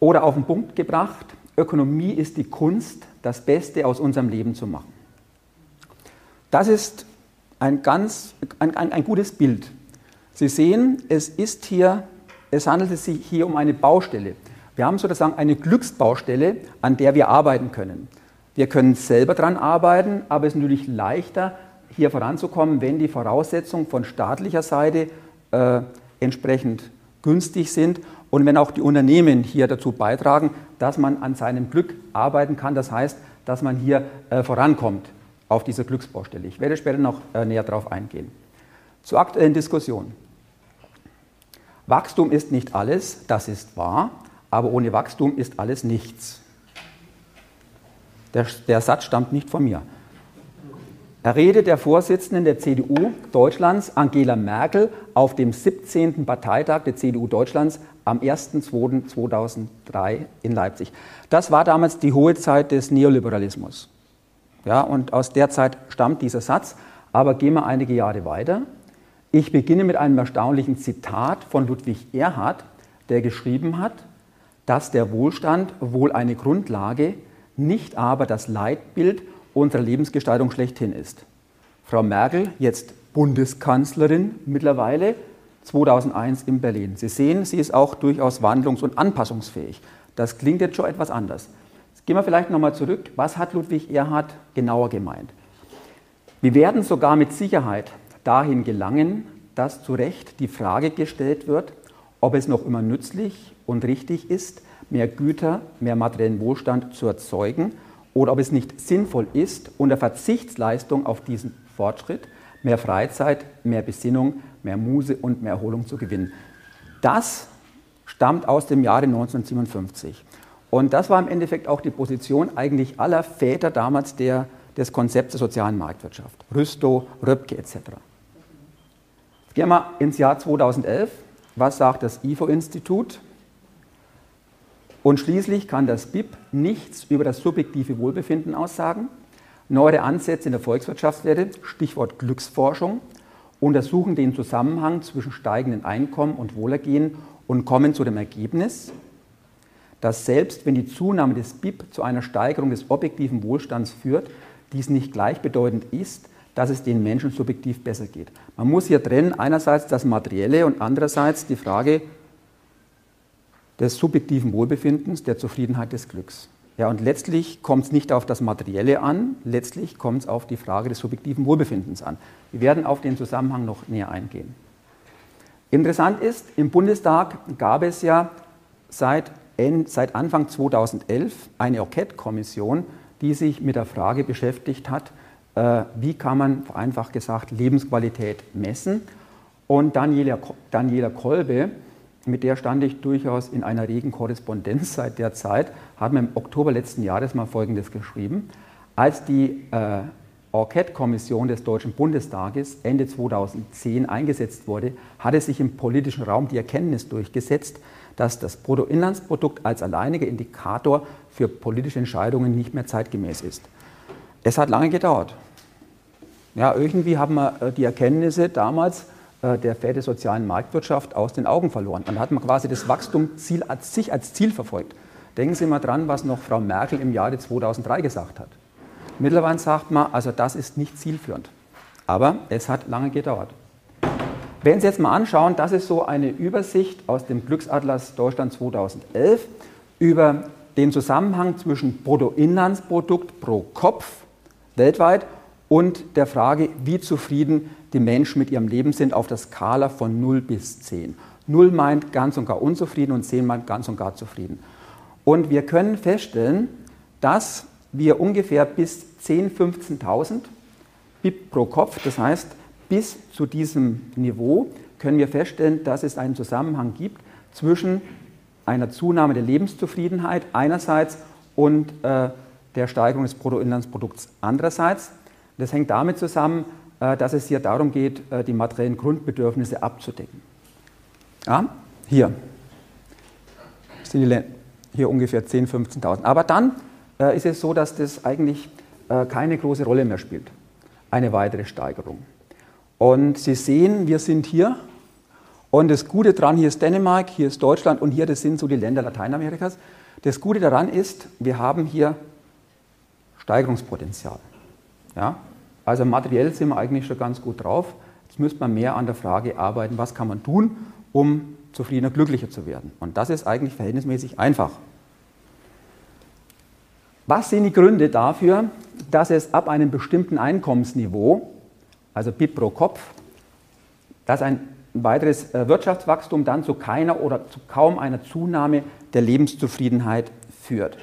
Oder auf den Punkt gebracht, Ökonomie ist die Kunst, das Beste aus unserem Leben zu machen. Das ist ein ganz ein, ein, ein gutes Bild. Sie sehen, es ist hier, es handelt sich hier um eine Baustelle. Wir haben sozusagen eine Glücksbaustelle, an der wir arbeiten können. Wir können selber daran arbeiten, aber es ist natürlich leichter, hier voranzukommen, wenn die Voraussetzungen von staatlicher Seite äh, entsprechend günstig sind und wenn auch die Unternehmen hier dazu beitragen, dass man an seinem Glück arbeiten kann. Das heißt, dass man hier äh, vorankommt auf dieser Glücksbaustelle. Ich werde später noch äh, näher darauf eingehen. Zur aktuellen Diskussion. Wachstum ist nicht alles, das ist wahr, aber ohne Wachstum ist alles nichts. Der, der Satz stammt nicht von mir. Rede der Vorsitzenden der CDU Deutschlands, Angela Merkel, auf dem 17. Parteitag der CDU Deutschlands am 1.2.2003 in Leipzig. Das war damals die hohe Zeit des Neoliberalismus. Ja, und aus der Zeit stammt dieser Satz. Aber gehen wir einige Jahre weiter. Ich beginne mit einem erstaunlichen Zitat von Ludwig Erhard, der geschrieben hat, dass der Wohlstand wohl eine Grundlage, nicht aber das Leitbild unserer Lebensgestaltung schlechthin ist. Frau Merkel, jetzt Bundeskanzlerin mittlerweile, 2001 in Berlin. Sie sehen, sie ist auch durchaus wandlungs- und anpassungsfähig. Das klingt jetzt schon etwas anders. Jetzt gehen wir vielleicht nochmal zurück. Was hat Ludwig Erhard genauer gemeint? Wir werden sogar mit Sicherheit dahin gelangen, dass zu Recht die Frage gestellt wird, ob es noch immer nützlich und richtig ist, mehr Güter, mehr materiellen Wohlstand zu erzeugen oder ob es nicht sinnvoll ist, unter Verzichtsleistung auf diesen Fortschritt mehr Freizeit, mehr Besinnung, mehr Muse und mehr Erholung zu gewinnen. Das stammt aus dem Jahre 1957. Und das war im Endeffekt auch die Position eigentlich aller Väter damals der, des Konzepts der sozialen Marktwirtschaft. Rüstow, Röpke etc. Gehen wir ins Jahr 2011. Was sagt das IFO-Institut? Und schließlich kann das BIP nichts über das subjektive Wohlbefinden aussagen. Neuere Ansätze in der Volkswirtschaftslehre, Stichwort Glücksforschung, untersuchen den Zusammenhang zwischen steigenden Einkommen und Wohlergehen und kommen zu dem Ergebnis, dass selbst wenn die Zunahme des BIP zu einer Steigerung des objektiven Wohlstands führt, dies nicht gleichbedeutend ist, dass es den Menschen subjektiv besser geht. Man muss hier trennen einerseits das Materielle und andererseits die Frage, des subjektiven Wohlbefindens, der Zufriedenheit des Glücks. Ja, und letztlich kommt es nicht auf das Materielle an, letztlich kommt es auf die Frage des subjektiven Wohlbefindens an. Wir werden auf den Zusammenhang noch näher eingehen. Interessant ist, im Bundestag gab es ja seit, seit Anfang 2011 eine Enquete-Kommission, die sich mit der Frage beschäftigt hat, wie kann man vereinfacht gesagt Lebensqualität messen. Und Daniela, Daniela Kolbe, mit der stand ich durchaus in einer regen Korrespondenz seit der Zeit, hat mir im Oktober letzten Jahres mal Folgendes geschrieben. Als die äh, Enquete-Kommission des Deutschen Bundestages Ende 2010 eingesetzt wurde, hatte sich im politischen Raum die Erkenntnis durchgesetzt, dass das Bruttoinlandsprodukt als alleiniger Indikator für politische Entscheidungen nicht mehr zeitgemäß ist. Es hat lange gedauert. Ja, irgendwie haben wir äh, die Erkenntnisse damals äh, der Väter sozialen Marktwirtschaft aus den Augen verloren. Dann hat man quasi das Wachstumsziel als sich als Ziel verfolgt. Denken Sie mal dran, was noch Frau Merkel im Jahre 2003 gesagt hat. Mittlerweile sagt man, also das ist nicht zielführend. Aber es hat lange gedauert. Wenn Sie jetzt mal anschauen, das ist so eine Übersicht aus dem Glücksatlas Deutschland 2011 über den Zusammenhang zwischen Bruttoinlandsprodukt pro Kopf weltweit und der Frage, wie zufrieden die Menschen mit ihrem Leben sind, auf der Skala von 0 bis 10. 0 meint ganz und gar unzufrieden und 10 meint ganz und gar zufrieden. Und wir können feststellen, dass wir ungefähr bis 10.000, 15.000 BIP pro Kopf, das heißt bis zu diesem Niveau, können wir feststellen, dass es einen Zusammenhang gibt zwischen einer Zunahme der Lebenszufriedenheit einerseits und äh, der Steigerung des Bruttoinlandsprodukts andererseits. Das hängt damit zusammen, äh, dass es hier darum geht, äh, die materiellen Grundbedürfnisse abzudecken. Ja, hier sind die hier ungefähr 10.000, 15.000. Aber dann äh, ist es so, dass das eigentlich keine große Rolle mehr spielt, eine weitere Steigerung. Und Sie sehen, wir sind hier und das Gute daran, hier ist Dänemark, hier ist Deutschland und hier, das sind so die Länder Lateinamerikas. Das Gute daran ist, wir haben hier Steigerungspotenzial. Ja? Also materiell sind wir eigentlich schon ganz gut drauf. Jetzt müsste man mehr an der Frage arbeiten, was kann man tun, um zufriedener, glücklicher zu werden. Und das ist eigentlich verhältnismäßig einfach. Was sind die Gründe dafür, dass es ab einem bestimmten Einkommensniveau, also BIP pro Kopf, dass ein weiteres äh, Wirtschaftswachstum dann zu keiner oder zu kaum einer Zunahme der Lebenszufriedenheit führt?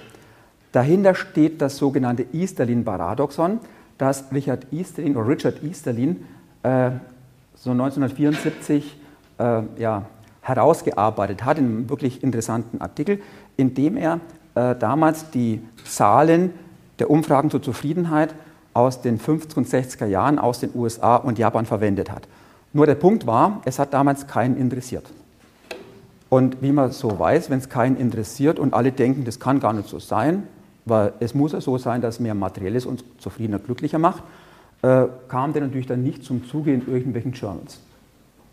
Dahinter steht das sogenannte Easterlin-Paradoxon das Richard Easterlin oder Richard Easterlin äh, so 1974 äh, ja, herausgearbeitet hat, in einem wirklich interessanten Artikel, in dem er äh, damals die Zahlen der Umfragen zur Zufriedenheit aus den 50er und 60er Jahren aus den USA und Japan verwendet hat. Nur der Punkt war, es hat damals keinen interessiert. Und wie man so weiß, wenn es keinen interessiert und alle denken, das kann gar nicht so sein, weil es muss ja so sein, dass mehr Materielles uns zufriedener, glücklicher macht, äh, kam der natürlich dann nicht zum Zuge in irgendwelchen Journals.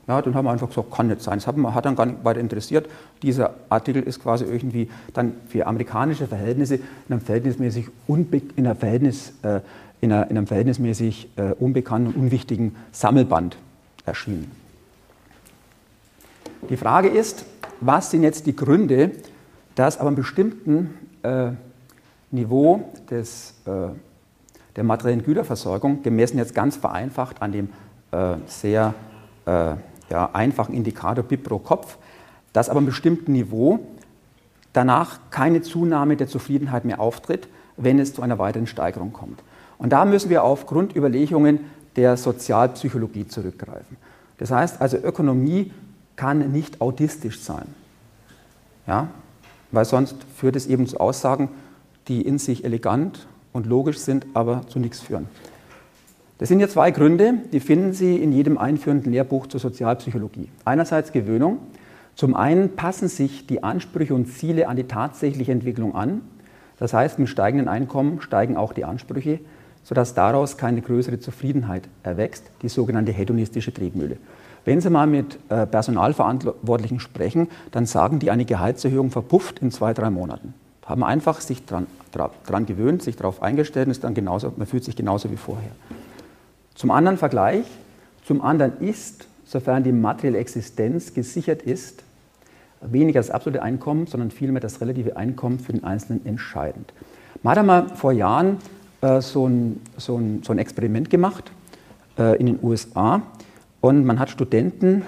Ja, dann haben wir einfach gesagt, kann nicht sein. Das hat, hat dann gar nicht weiter interessiert. Dieser Artikel ist quasi irgendwie dann für amerikanische Verhältnisse in einem verhältnismäßig, unbe in einer Verhältnis, äh, in, einer, in einem verhältnismäßig äh, unbekannten und unwichtigen Sammelband erschienen. Die Frage ist, was sind jetzt die Gründe, dass aber einem bestimmten äh, Niveau des, äh, der materiellen Güterversorgung, gemessen jetzt ganz vereinfacht an dem äh, sehr äh, ja, einfachen Indikator BIP pro Kopf, dass aber einem bestimmten Niveau danach keine Zunahme der Zufriedenheit mehr auftritt, wenn es zu einer weiteren Steigerung kommt. Und da müssen wir auf Grundüberlegungen der Sozialpsychologie zurückgreifen. Das heißt also, Ökonomie kann nicht autistisch sein. Ja? Weil sonst führt es eben zu Aussagen, die in sich elegant und logisch sind, aber zu nichts führen. Das sind ja zwei Gründe, die finden Sie in jedem einführenden Lehrbuch zur Sozialpsychologie. Einerseits Gewöhnung. Zum einen passen sich die Ansprüche und Ziele an die tatsächliche Entwicklung an. Das heißt, mit steigenden Einkommen steigen auch die Ansprüche, sodass daraus keine größere Zufriedenheit erwächst, die sogenannte hedonistische Triebmühle. Wenn Sie mal mit äh, Personalverantwortlichen sprechen, dann sagen die, eine Gehaltserhöhung verpufft in zwei, drei Monaten. Haben einfach sich daran dran gewöhnt, sich darauf eingestellt und ist dann genauso, man fühlt sich genauso wie vorher. Zum anderen Vergleich, zum anderen ist, sofern die materielle Existenz gesichert ist, weniger das absolute Einkommen, sondern vielmehr das relative Einkommen für den Einzelnen entscheidend. Man hat einmal vor Jahren äh, so, ein, so, ein, so, ein, Experiment gemacht äh, in den USA und man hat Studenten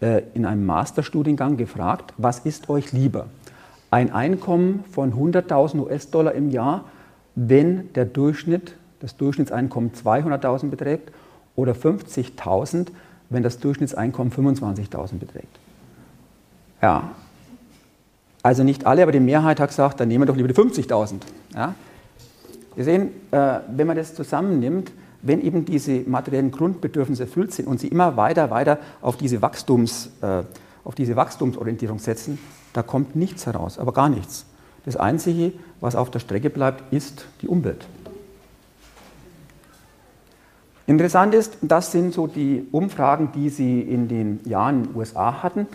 äh, in einem Masterstudiengang gefragt, was ist euch lieber? Ein Einkommen von 100.000 US-Dollar im Jahr, wenn der Durchschnitt das Durchschnittseinkommen 200.000 beträgt oder 50.000, wenn das Durchschnittseinkommen 25.000 beträgt. Ja, also nicht alle, aber die Mehrheit hat gesagt, dann nehmen wir doch lieber die 50.000. Ja? Wir sehen, äh, wenn man das zusammennimmt, wenn eben diese materiellen Grundbedürfnisse erfüllt sind und sie immer weiter, weiter auf diese, Wachstums, äh, auf diese Wachstumsorientierung setzen, da kommt nichts heraus, aber gar nichts. Das Einzige, was auf der Strecke bleibt, ist die Umwelt. Interessant ist, das sind so die Umfragen, die Sie in den Jahren in den USA hatten.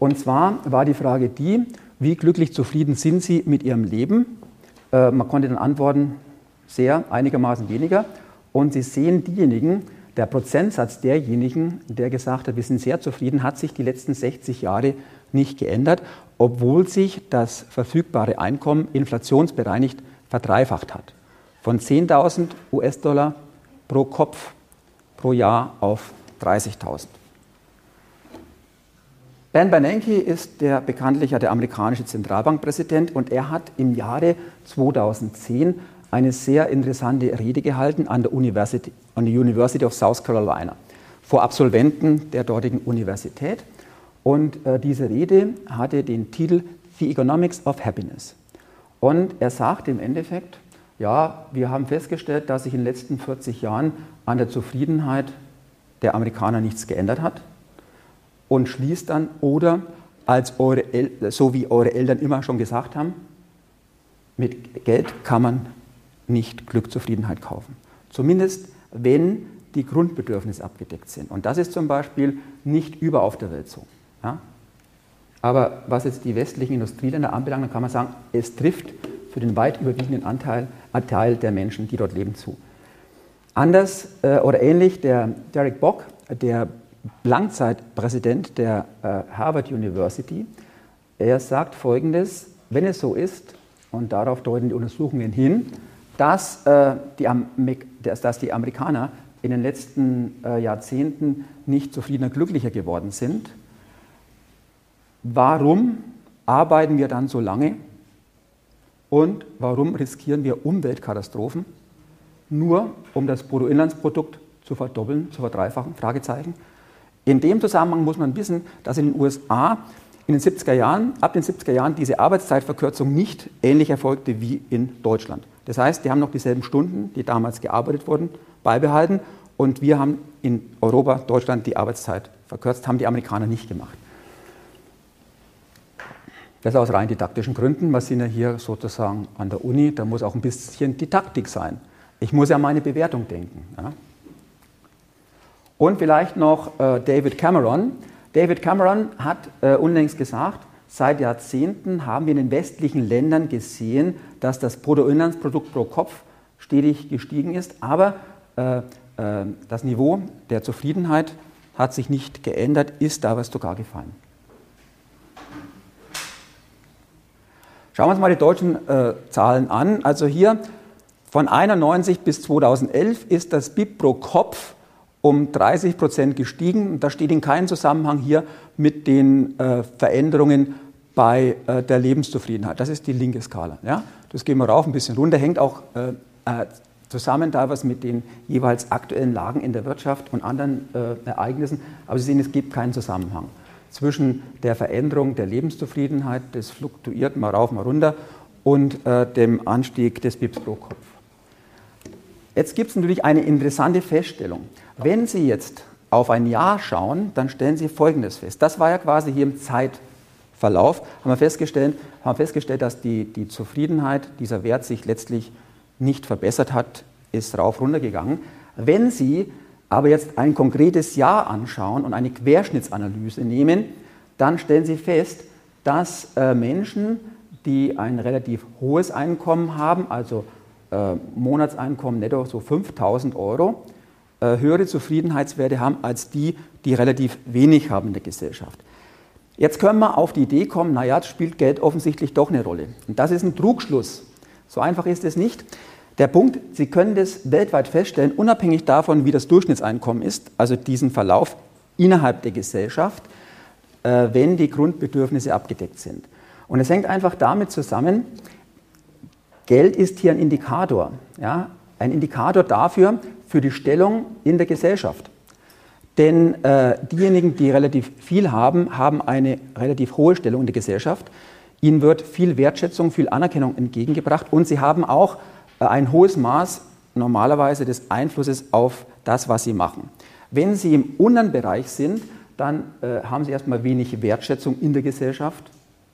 Und zwar war die Frage die, wie glücklich zufrieden sind Sie mit Ihrem Leben? Äh, man konnte dann antworten, sehr, einigermaßen weniger. Und Sie sehen diejenigen, der Prozentsatz derjenigen, der gesagt hat, wir sind sehr zufrieden, hat sich die letzten 60 Jahre nicht geändert, obwohl sich das verfügbare Einkommen inflationsbereinigt verdreifacht hat. Von 10.000 US-Dollar pro Kopf pro Jahr auf 30.000. Ben Bernanke ist der bekanntlich der amerikanische Zentralbankpräsident und er hat im Jahre 2010 eine sehr interessante Rede gehalten an der University, an der University of South Carolina vor Absolventen der dortigen Universität. Und äh, diese Rede hatte den Titel The Economics of Happiness. Und er sagt im Endeffekt, ja, wir haben festgestellt, dass sich in den letzten 40 Jahren an der Zufriedenheit der Amerikaner nichts geändert hat und schließt dann, oder als eure so wie eure Eltern immer schon gesagt haben, mit Geld kann man nicht Glück, Zufriedenheit kaufen. Zumindest wenn die Grundbedürfnisse abgedeckt sind. Und das ist zum Beispiel nicht überall auf der Welt so. Ja? Aber was jetzt die westlichen Industrieländer anbelangt, dann kann man sagen, es trifft für den weit überwiegenden Anteil, Anteil der Menschen, die dort leben, zu. Anders äh, oder ähnlich der Derek Bock, der Langzeitpräsident der äh, Harvard University, er sagt Folgendes, wenn es so ist, und darauf deuten die Untersuchungen hin, dass, äh, die, dass die Amerikaner in den letzten äh, Jahrzehnten nicht zufriedener, glücklicher geworden sind. Warum arbeiten wir dann so lange und warum riskieren wir Umweltkatastrophen, nur um das Bruttoinlandsprodukt zu verdoppeln, zu verdreifachen? Fragezeichen. In dem Zusammenhang muss man wissen, dass in den USA in den 70er Jahren, ab den 70er Jahren diese Arbeitszeitverkürzung nicht ähnlich erfolgte wie in Deutschland. Das heißt, die haben noch dieselben Stunden, die damals gearbeitet wurden, beibehalten. Und wir haben in Europa, Deutschland die Arbeitszeit verkürzt, haben die Amerikaner nicht gemacht. Das aus rein didaktischen Gründen. Wir sind ja hier sozusagen an der Uni, da muss auch ein bisschen Didaktik sein. Ich muss ja meine Bewertung denken. Ja. Und vielleicht noch äh, David Cameron. David Cameron hat äh, unlängst gesagt, seit Jahrzehnten haben wir in den westlichen Ländern gesehen, dass das Bruttoinlandsprodukt pro Kopf stetig gestiegen ist, aber äh, äh, das Niveau der Zufriedenheit hat sich nicht geändert, ist aber sogar gefallen. Schauen wir uns mal die deutschen äh, Zahlen an. Also hier von 91 bis 2011 ist das BIP pro Kopf um 30 Prozent gestiegen. Das steht in keinem Zusammenhang hier mit den äh, Veränderungen bei äh, der Lebenszufriedenheit. Das ist die linke Skala. Ja? Das gehen wir rauf, ein bisschen runter, hängt auch äh, äh zusammen teilweise mit den jeweils aktuellen Lagen in der Wirtschaft und anderen äh, Ereignissen. Aber Sie sehen, es gibt keinen Zusammenhang zwischen der Veränderung der Lebenszufriedenheit, das fluktuiert mal rauf, mal runter, und äh, dem Anstieg des BIPs pro Kopf. Jetzt gibt es natürlich eine interessante Feststellung. Wenn Sie jetzt auf ein Jahr schauen, dann stellen Sie Folgendes fest. Das war ja quasi hier im Zeitverlauf, haben wir festgestellt, haben festgestellt dass die, die Zufriedenheit, dieser Wert sich letztlich nicht verbessert hat, ist rauf runtergegangen. Wenn Sie aber jetzt ein konkretes Jahr anschauen und eine Querschnittsanalyse nehmen, dann stellen Sie fest, dass äh, Menschen, die ein relativ hohes Einkommen haben, also äh, Monatseinkommen netto so 5000 Euro, höhere Zufriedenheitswerte haben als die, die relativ wenig haben in der Gesellschaft. Jetzt können wir auf die Idee kommen, naja, spielt Geld offensichtlich doch eine Rolle. Und das ist ein Trugschluss. So einfach ist es nicht. Der Punkt, Sie können das weltweit feststellen, unabhängig davon, wie das Durchschnittseinkommen ist, also diesen Verlauf innerhalb der Gesellschaft, äh, wenn die Grundbedürfnisse abgedeckt sind. Und es hängt einfach damit zusammen, Geld ist hier ein Indikator, ja, ein Indikator dafür, für die Stellung in der Gesellschaft. Denn äh, diejenigen, die relativ viel haben, haben eine relativ hohe Stellung in der Gesellschaft. Ihnen wird viel Wertschätzung, viel Anerkennung entgegengebracht und sie haben auch äh, ein hohes Maß normalerweise des Einflusses auf das, was sie machen. Wenn sie im unteren Bereich sind, dann äh, haben sie erstmal wenig Wertschätzung in der Gesellschaft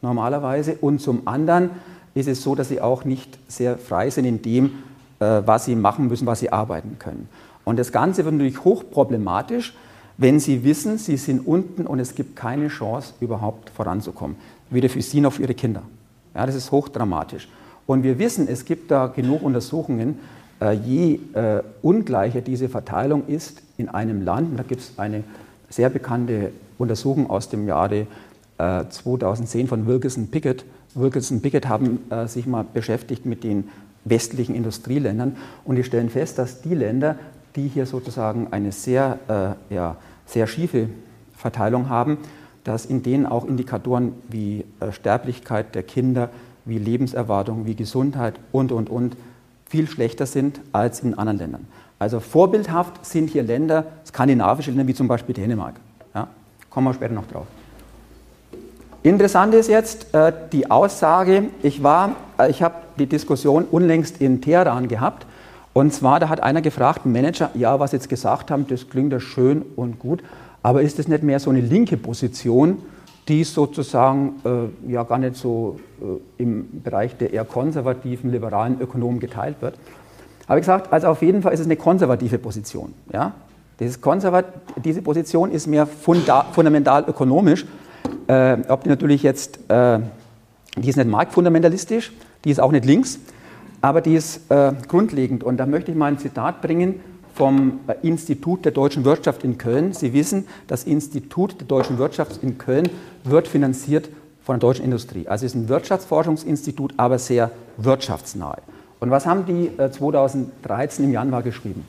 normalerweise und zum anderen ist es so, dass sie auch nicht sehr frei sind in dem, was sie machen müssen, was sie arbeiten können. Und das Ganze wird natürlich hochproblematisch, wenn Sie wissen, Sie sind unten und es gibt keine Chance, überhaupt voranzukommen. Weder für Sie noch für Ihre Kinder. Ja, das ist hochdramatisch. Und wir wissen, es gibt da genug Untersuchungen, äh, je äh, ungleicher diese Verteilung ist in einem Land, da gibt es eine sehr bekannte Untersuchung aus dem Jahre 2010 von Wilkinson Pickett, Wilkinson Pickett haben äh, sich mal beschäftigt mit den westlichen Industrieländern und die stellen fest, dass die Länder, die hier sozusagen eine sehr, äh, ja, sehr schiefe Verteilung haben, dass in denen auch Indikatoren wie äh, Sterblichkeit der Kinder, wie Lebenserwartung, wie Gesundheit und, und, und viel schlechter sind als in anderen Ländern. Also vorbildhaft sind hier Länder, skandinavische Länder wie zum Beispiel Dänemark. Ja, kommen wir später noch drauf. Interessant ist jetzt äh, die Aussage, ich war, äh, ich habe die Diskussion unlängst in Teheran gehabt und zwar, da hat einer gefragt, Manager, ja, was Sie jetzt gesagt haben, das klingt ja schön und gut, aber ist das nicht mehr so eine linke Position, die sozusagen äh, ja gar nicht so äh, im Bereich der eher konservativen, liberalen Ökonomen geteilt wird? Habe ich gesagt, also auf jeden Fall ist es eine konservative Position. Ja? Konservat diese Position ist mehr funda fundamental ökonomisch äh, ob die natürlich jetzt, äh, die ist nicht marktfundamentalistisch, die ist auch nicht links, aber die ist äh, grundlegend. Und da möchte ich mal ein Zitat bringen vom äh, Institut der deutschen Wirtschaft in Köln. Sie wissen, das Institut der deutschen Wirtschaft in Köln wird finanziert von der deutschen Industrie. Also es ist ein Wirtschaftsforschungsinstitut, aber sehr wirtschaftsnahe. Und was haben die 2013 äh, im Januar geschrieben?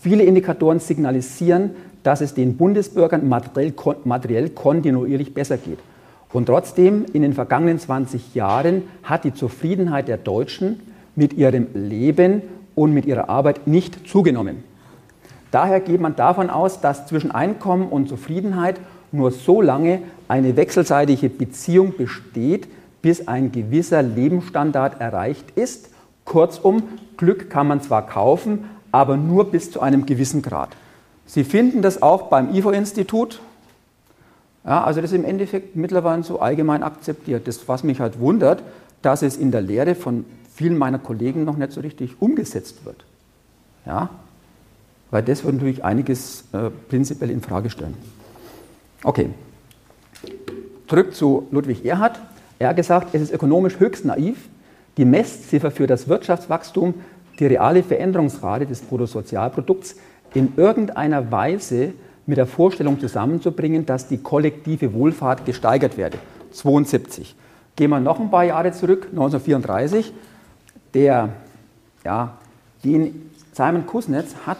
Viele Indikatoren signalisieren, dass es den Bundesbürgern materiell, materiell kontinuierlich besser geht. Und trotzdem, in den vergangenen 20 Jahren hat die Zufriedenheit der Deutschen mit ihrem Leben und mit ihrer Arbeit nicht zugenommen. Daher geht man davon aus, dass zwischen Einkommen und Zufriedenheit nur so lange eine wechselseitige Beziehung besteht, bis ein gewisser Lebensstandard erreicht ist, Kurzum, Glück kann man zwar kaufen, aber nur bis zu einem gewissen Grad. Sie finden das auch beim IFO-Institut. Ja, also das ist im Endeffekt mittlerweile so allgemein akzeptiert. Das, was mich halt wundert, dass es in der Lehre von vielen meiner Kollegen noch nicht so richtig umgesetzt wird. Ja? Weil das würde natürlich einiges äh, prinzipiell in Frage stellen. Okay. Zurück zu Ludwig Erhard. Er hat gesagt, es ist ökonomisch höchst naiv, die Messziffer für das Wirtschaftswachstum, die reale Veränderungsrate des Bruttosozialprodukts in irgendeiner Weise mit der Vorstellung zusammenzubringen, dass die kollektive Wohlfahrt gesteigert werde. 72. Gehen wir noch ein paar Jahre zurück, 1934. Der, ja, Simon Kuznets hat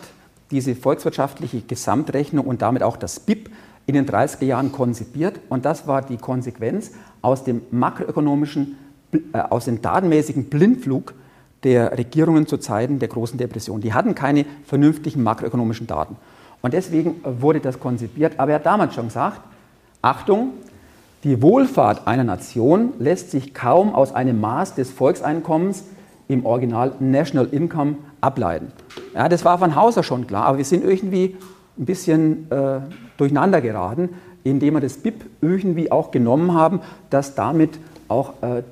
diese volkswirtschaftliche Gesamtrechnung und damit auch das BIP in den 30er Jahren konzipiert. Und das war die Konsequenz aus dem makroökonomischen, äh, aus dem datenmäßigen Blindflug der Regierungen zu Zeiten der großen Depression. Die hatten keine vernünftigen makroökonomischen Daten. Und deswegen wurde das konzipiert. Aber er hat damals schon gesagt, Achtung, die Wohlfahrt einer Nation lässt sich kaum aus einem Maß des Volkseinkommens im Original National Income ableiten. Ja, das war von Hauser schon klar, aber wir sind irgendwie ein bisschen äh, durcheinander geraten, indem wir das BIP irgendwie auch genommen haben, dass damit auch äh,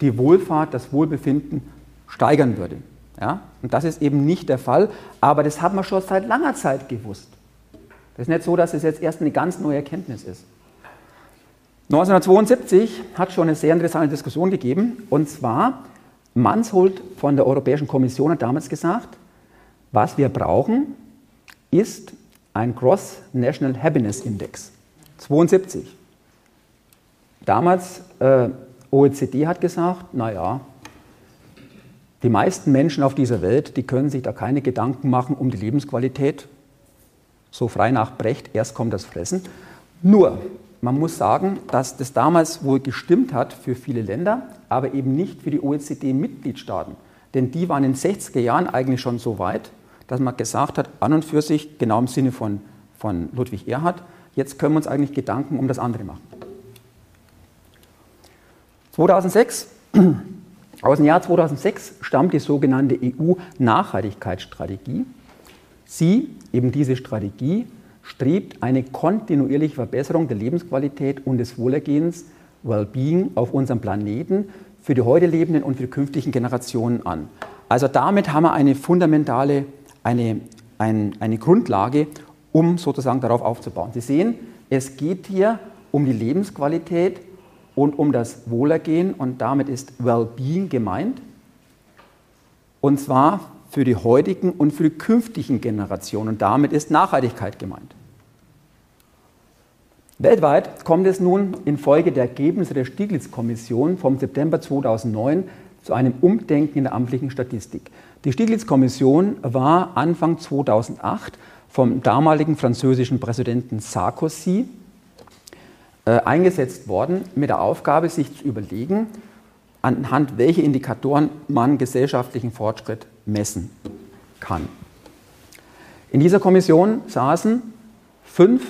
die Wohlfahrt, das Wohlbefinden steigern würde. Ja? Und das ist eben nicht der Fall, aber das hat man schon seit langer Zeit gewusst. Das ist nicht so, dass es jetzt erst eine ganz neue Erkenntnis ist. 1972 hat schon eine sehr interessante Diskussion gegeben, und zwar Mansholt von der Europäischen Kommission hat damals gesagt, was wir brauchen, ist ein Gross National Happiness Index. 72. Damals äh, OECD hat gesagt, naja, die meisten Menschen auf dieser Welt, die können sich da keine Gedanken machen um die Lebensqualität. So frei nach Brecht, erst kommt das Fressen. Nur, man muss sagen, dass das damals wohl gestimmt hat für viele Länder, aber eben nicht für die OECD-Mitgliedstaaten. Denn die waren in den 60er Jahren eigentlich schon so weit, dass man gesagt hat, an und für sich, genau im Sinne von, von Ludwig Erhard, jetzt können wir uns eigentlich Gedanken um das andere machen. 2006 aus dem Jahr 2006 stammt die sogenannte EU-Nachhaltigkeitsstrategie. Sie, eben diese Strategie, strebt eine kontinuierliche Verbesserung der Lebensqualität und des Wohlergehens, Wellbeing auf unserem Planeten für die heute lebenden und für die künftigen Generationen an. Also damit haben wir eine fundamentale, eine, ein, eine Grundlage, um sozusagen darauf aufzubauen. Sie sehen, es geht hier um die Lebensqualität und um das Wohlergehen und damit ist Wellbeing gemeint. Und zwar für die heutigen und für die künftigen Generationen. Und damit ist Nachhaltigkeit gemeint. Weltweit kommt es nun infolge der Ergebnisse der Stieglitz-Kommission vom September 2009 zu einem Umdenken in der amtlichen Statistik. Die Stieglitz-Kommission war Anfang 2008 vom damaligen französischen Präsidenten Sarkozy eingesetzt worden mit der Aufgabe, sich zu überlegen, anhand welcher Indikatoren man gesellschaftlichen Fortschritt messen kann. In dieser Kommission saßen fünf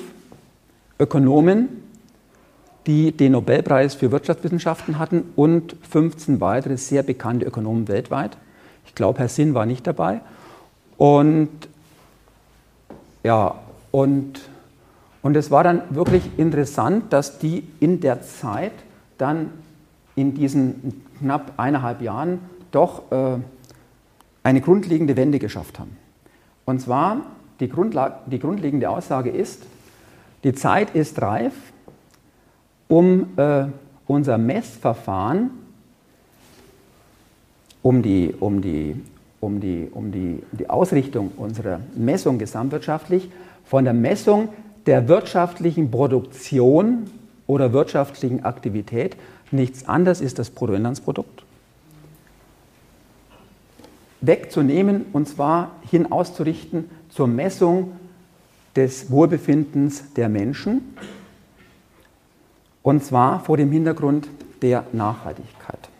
Ökonomen, die den Nobelpreis für Wirtschaftswissenschaften hatten und 15 weitere sehr bekannte Ökonomen weltweit. Ich glaube, Herr Sinn war nicht dabei. Und ja, und und es war dann wirklich interessant, dass die in der Zeit dann in diesen knapp eineinhalb Jahren doch äh, eine grundlegende Wende geschafft haben. Und zwar, die, die grundlegende Aussage ist, die Zeit ist reif, um äh, unser Messverfahren, um die, um, die, um, die, um die, die Ausrichtung unserer Messung gesamtwirtschaftlich von der Messung der wirtschaftlichen Produktion oder wirtschaftlichen Aktivität nichts anderes ist das Bruttoinlandsprodukt wegzunehmen und zwar hin auszurichten zur Messung des Wohlbefindens der Menschen und zwar vor dem Hintergrund der Nachhaltigkeit.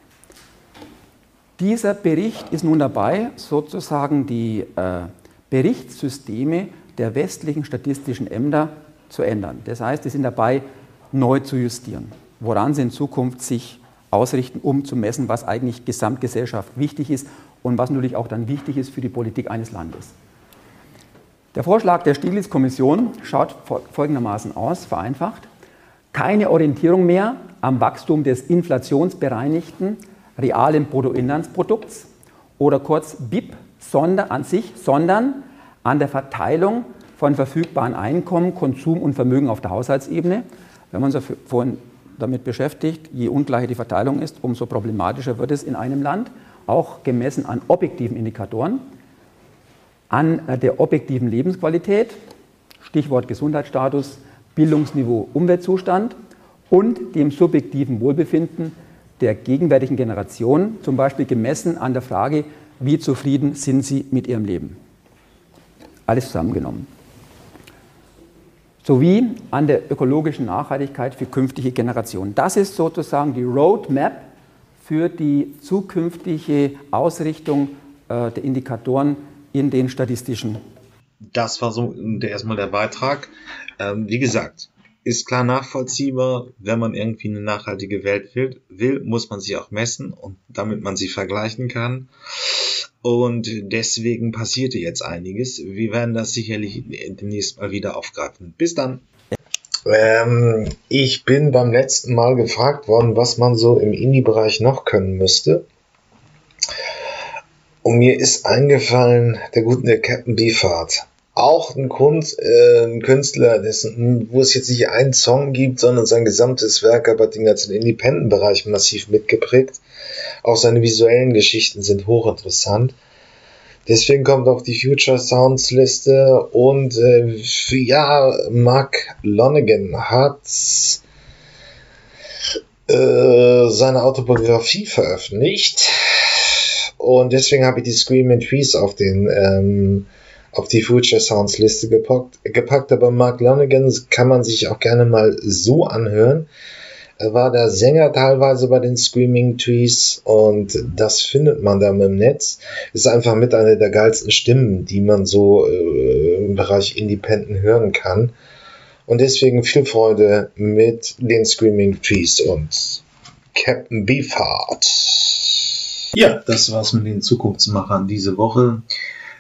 Dieser Bericht ist nun dabei, sozusagen die äh, Berichtssysteme der westlichen statistischen Ämter zu ändern. Das heißt, sie sind dabei, neu zu justieren, woran sie in Zukunft sich ausrichten, um zu messen, was eigentlich Gesamtgesellschaft wichtig ist und was natürlich auch dann wichtig ist für die Politik eines Landes. Der Vorschlag der Stiglitz-Kommission schaut folgendermaßen aus, vereinfacht. Keine Orientierung mehr am Wachstum des inflationsbereinigten realen Bruttoinlandsprodukts oder kurz BIP sondern, an sich, sondern an der Verteilung von verfügbaren Einkommen, Konsum und Vermögen auf der Haushaltsebene. Wenn man sich vorhin damit beschäftigt, je ungleicher die Verteilung ist, umso problematischer wird es in einem Land, auch gemessen an objektiven Indikatoren, an der objektiven Lebensqualität, Stichwort Gesundheitsstatus, Bildungsniveau, Umweltzustand und dem subjektiven Wohlbefinden der gegenwärtigen Generation, zum Beispiel gemessen an der Frage, wie zufrieden sind sie mit ihrem Leben. Alles zusammengenommen. Sowie an der ökologischen Nachhaltigkeit für künftige Generationen. Das ist sozusagen die Roadmap für die zukünftige Ausrichtung äh, der Indikatoren in den statistischen. Das war so der, erstmal der Beitrag. Ähm, wie gesagt, ist klar nachvollziehbar, wenn man irgendwie eine nachhaltige Welt will, will, muss man sie auch messen und damit man sie vergleichen kann. Und deswegen passierte jetzt einiges. Wir werden das sicherlich demnächst mal wieder aufgreifen. Bis dann. Ähm, ich bin beim letzten Mal gefragt worden, was man so im Indie-Bereich noch können müsste. Und mir ist eingefallen, der gute Captain Beefheart. Auch ein, Kunst, äh, ein Künstler, dessen, wo es jetzt nicht einen Song gibt, sondern sein gesamtes Werk aber den ganzen Independent-Bereich massiv mitgeprägt. Auch seine visuellen Geschichten sind hochinteressant. Deswegen kommt auch die Future Sounds Liste und äh, ja, Mark Lonergan hat äh, seine Autobiografie veröffentlicht und deswegen habe ich die Screaming Trees auf den ähm, auf die Future Sounds Liste gepackt, gepackt. Aber Mark Lonergan kann man sich auch gerne mal so anhören. Er war der Sänger teilweise bei den Screaming Trees und das findet man da im Netz. Ist einfach mit einer der geilsten Stimmen, die man so äh, im Bereich Independent hören kann. Und deswegen viel Freude mit den Screaming Trees und Captain Beefheart. Ja, das war's mit den Zukunftsmachern diese Woche.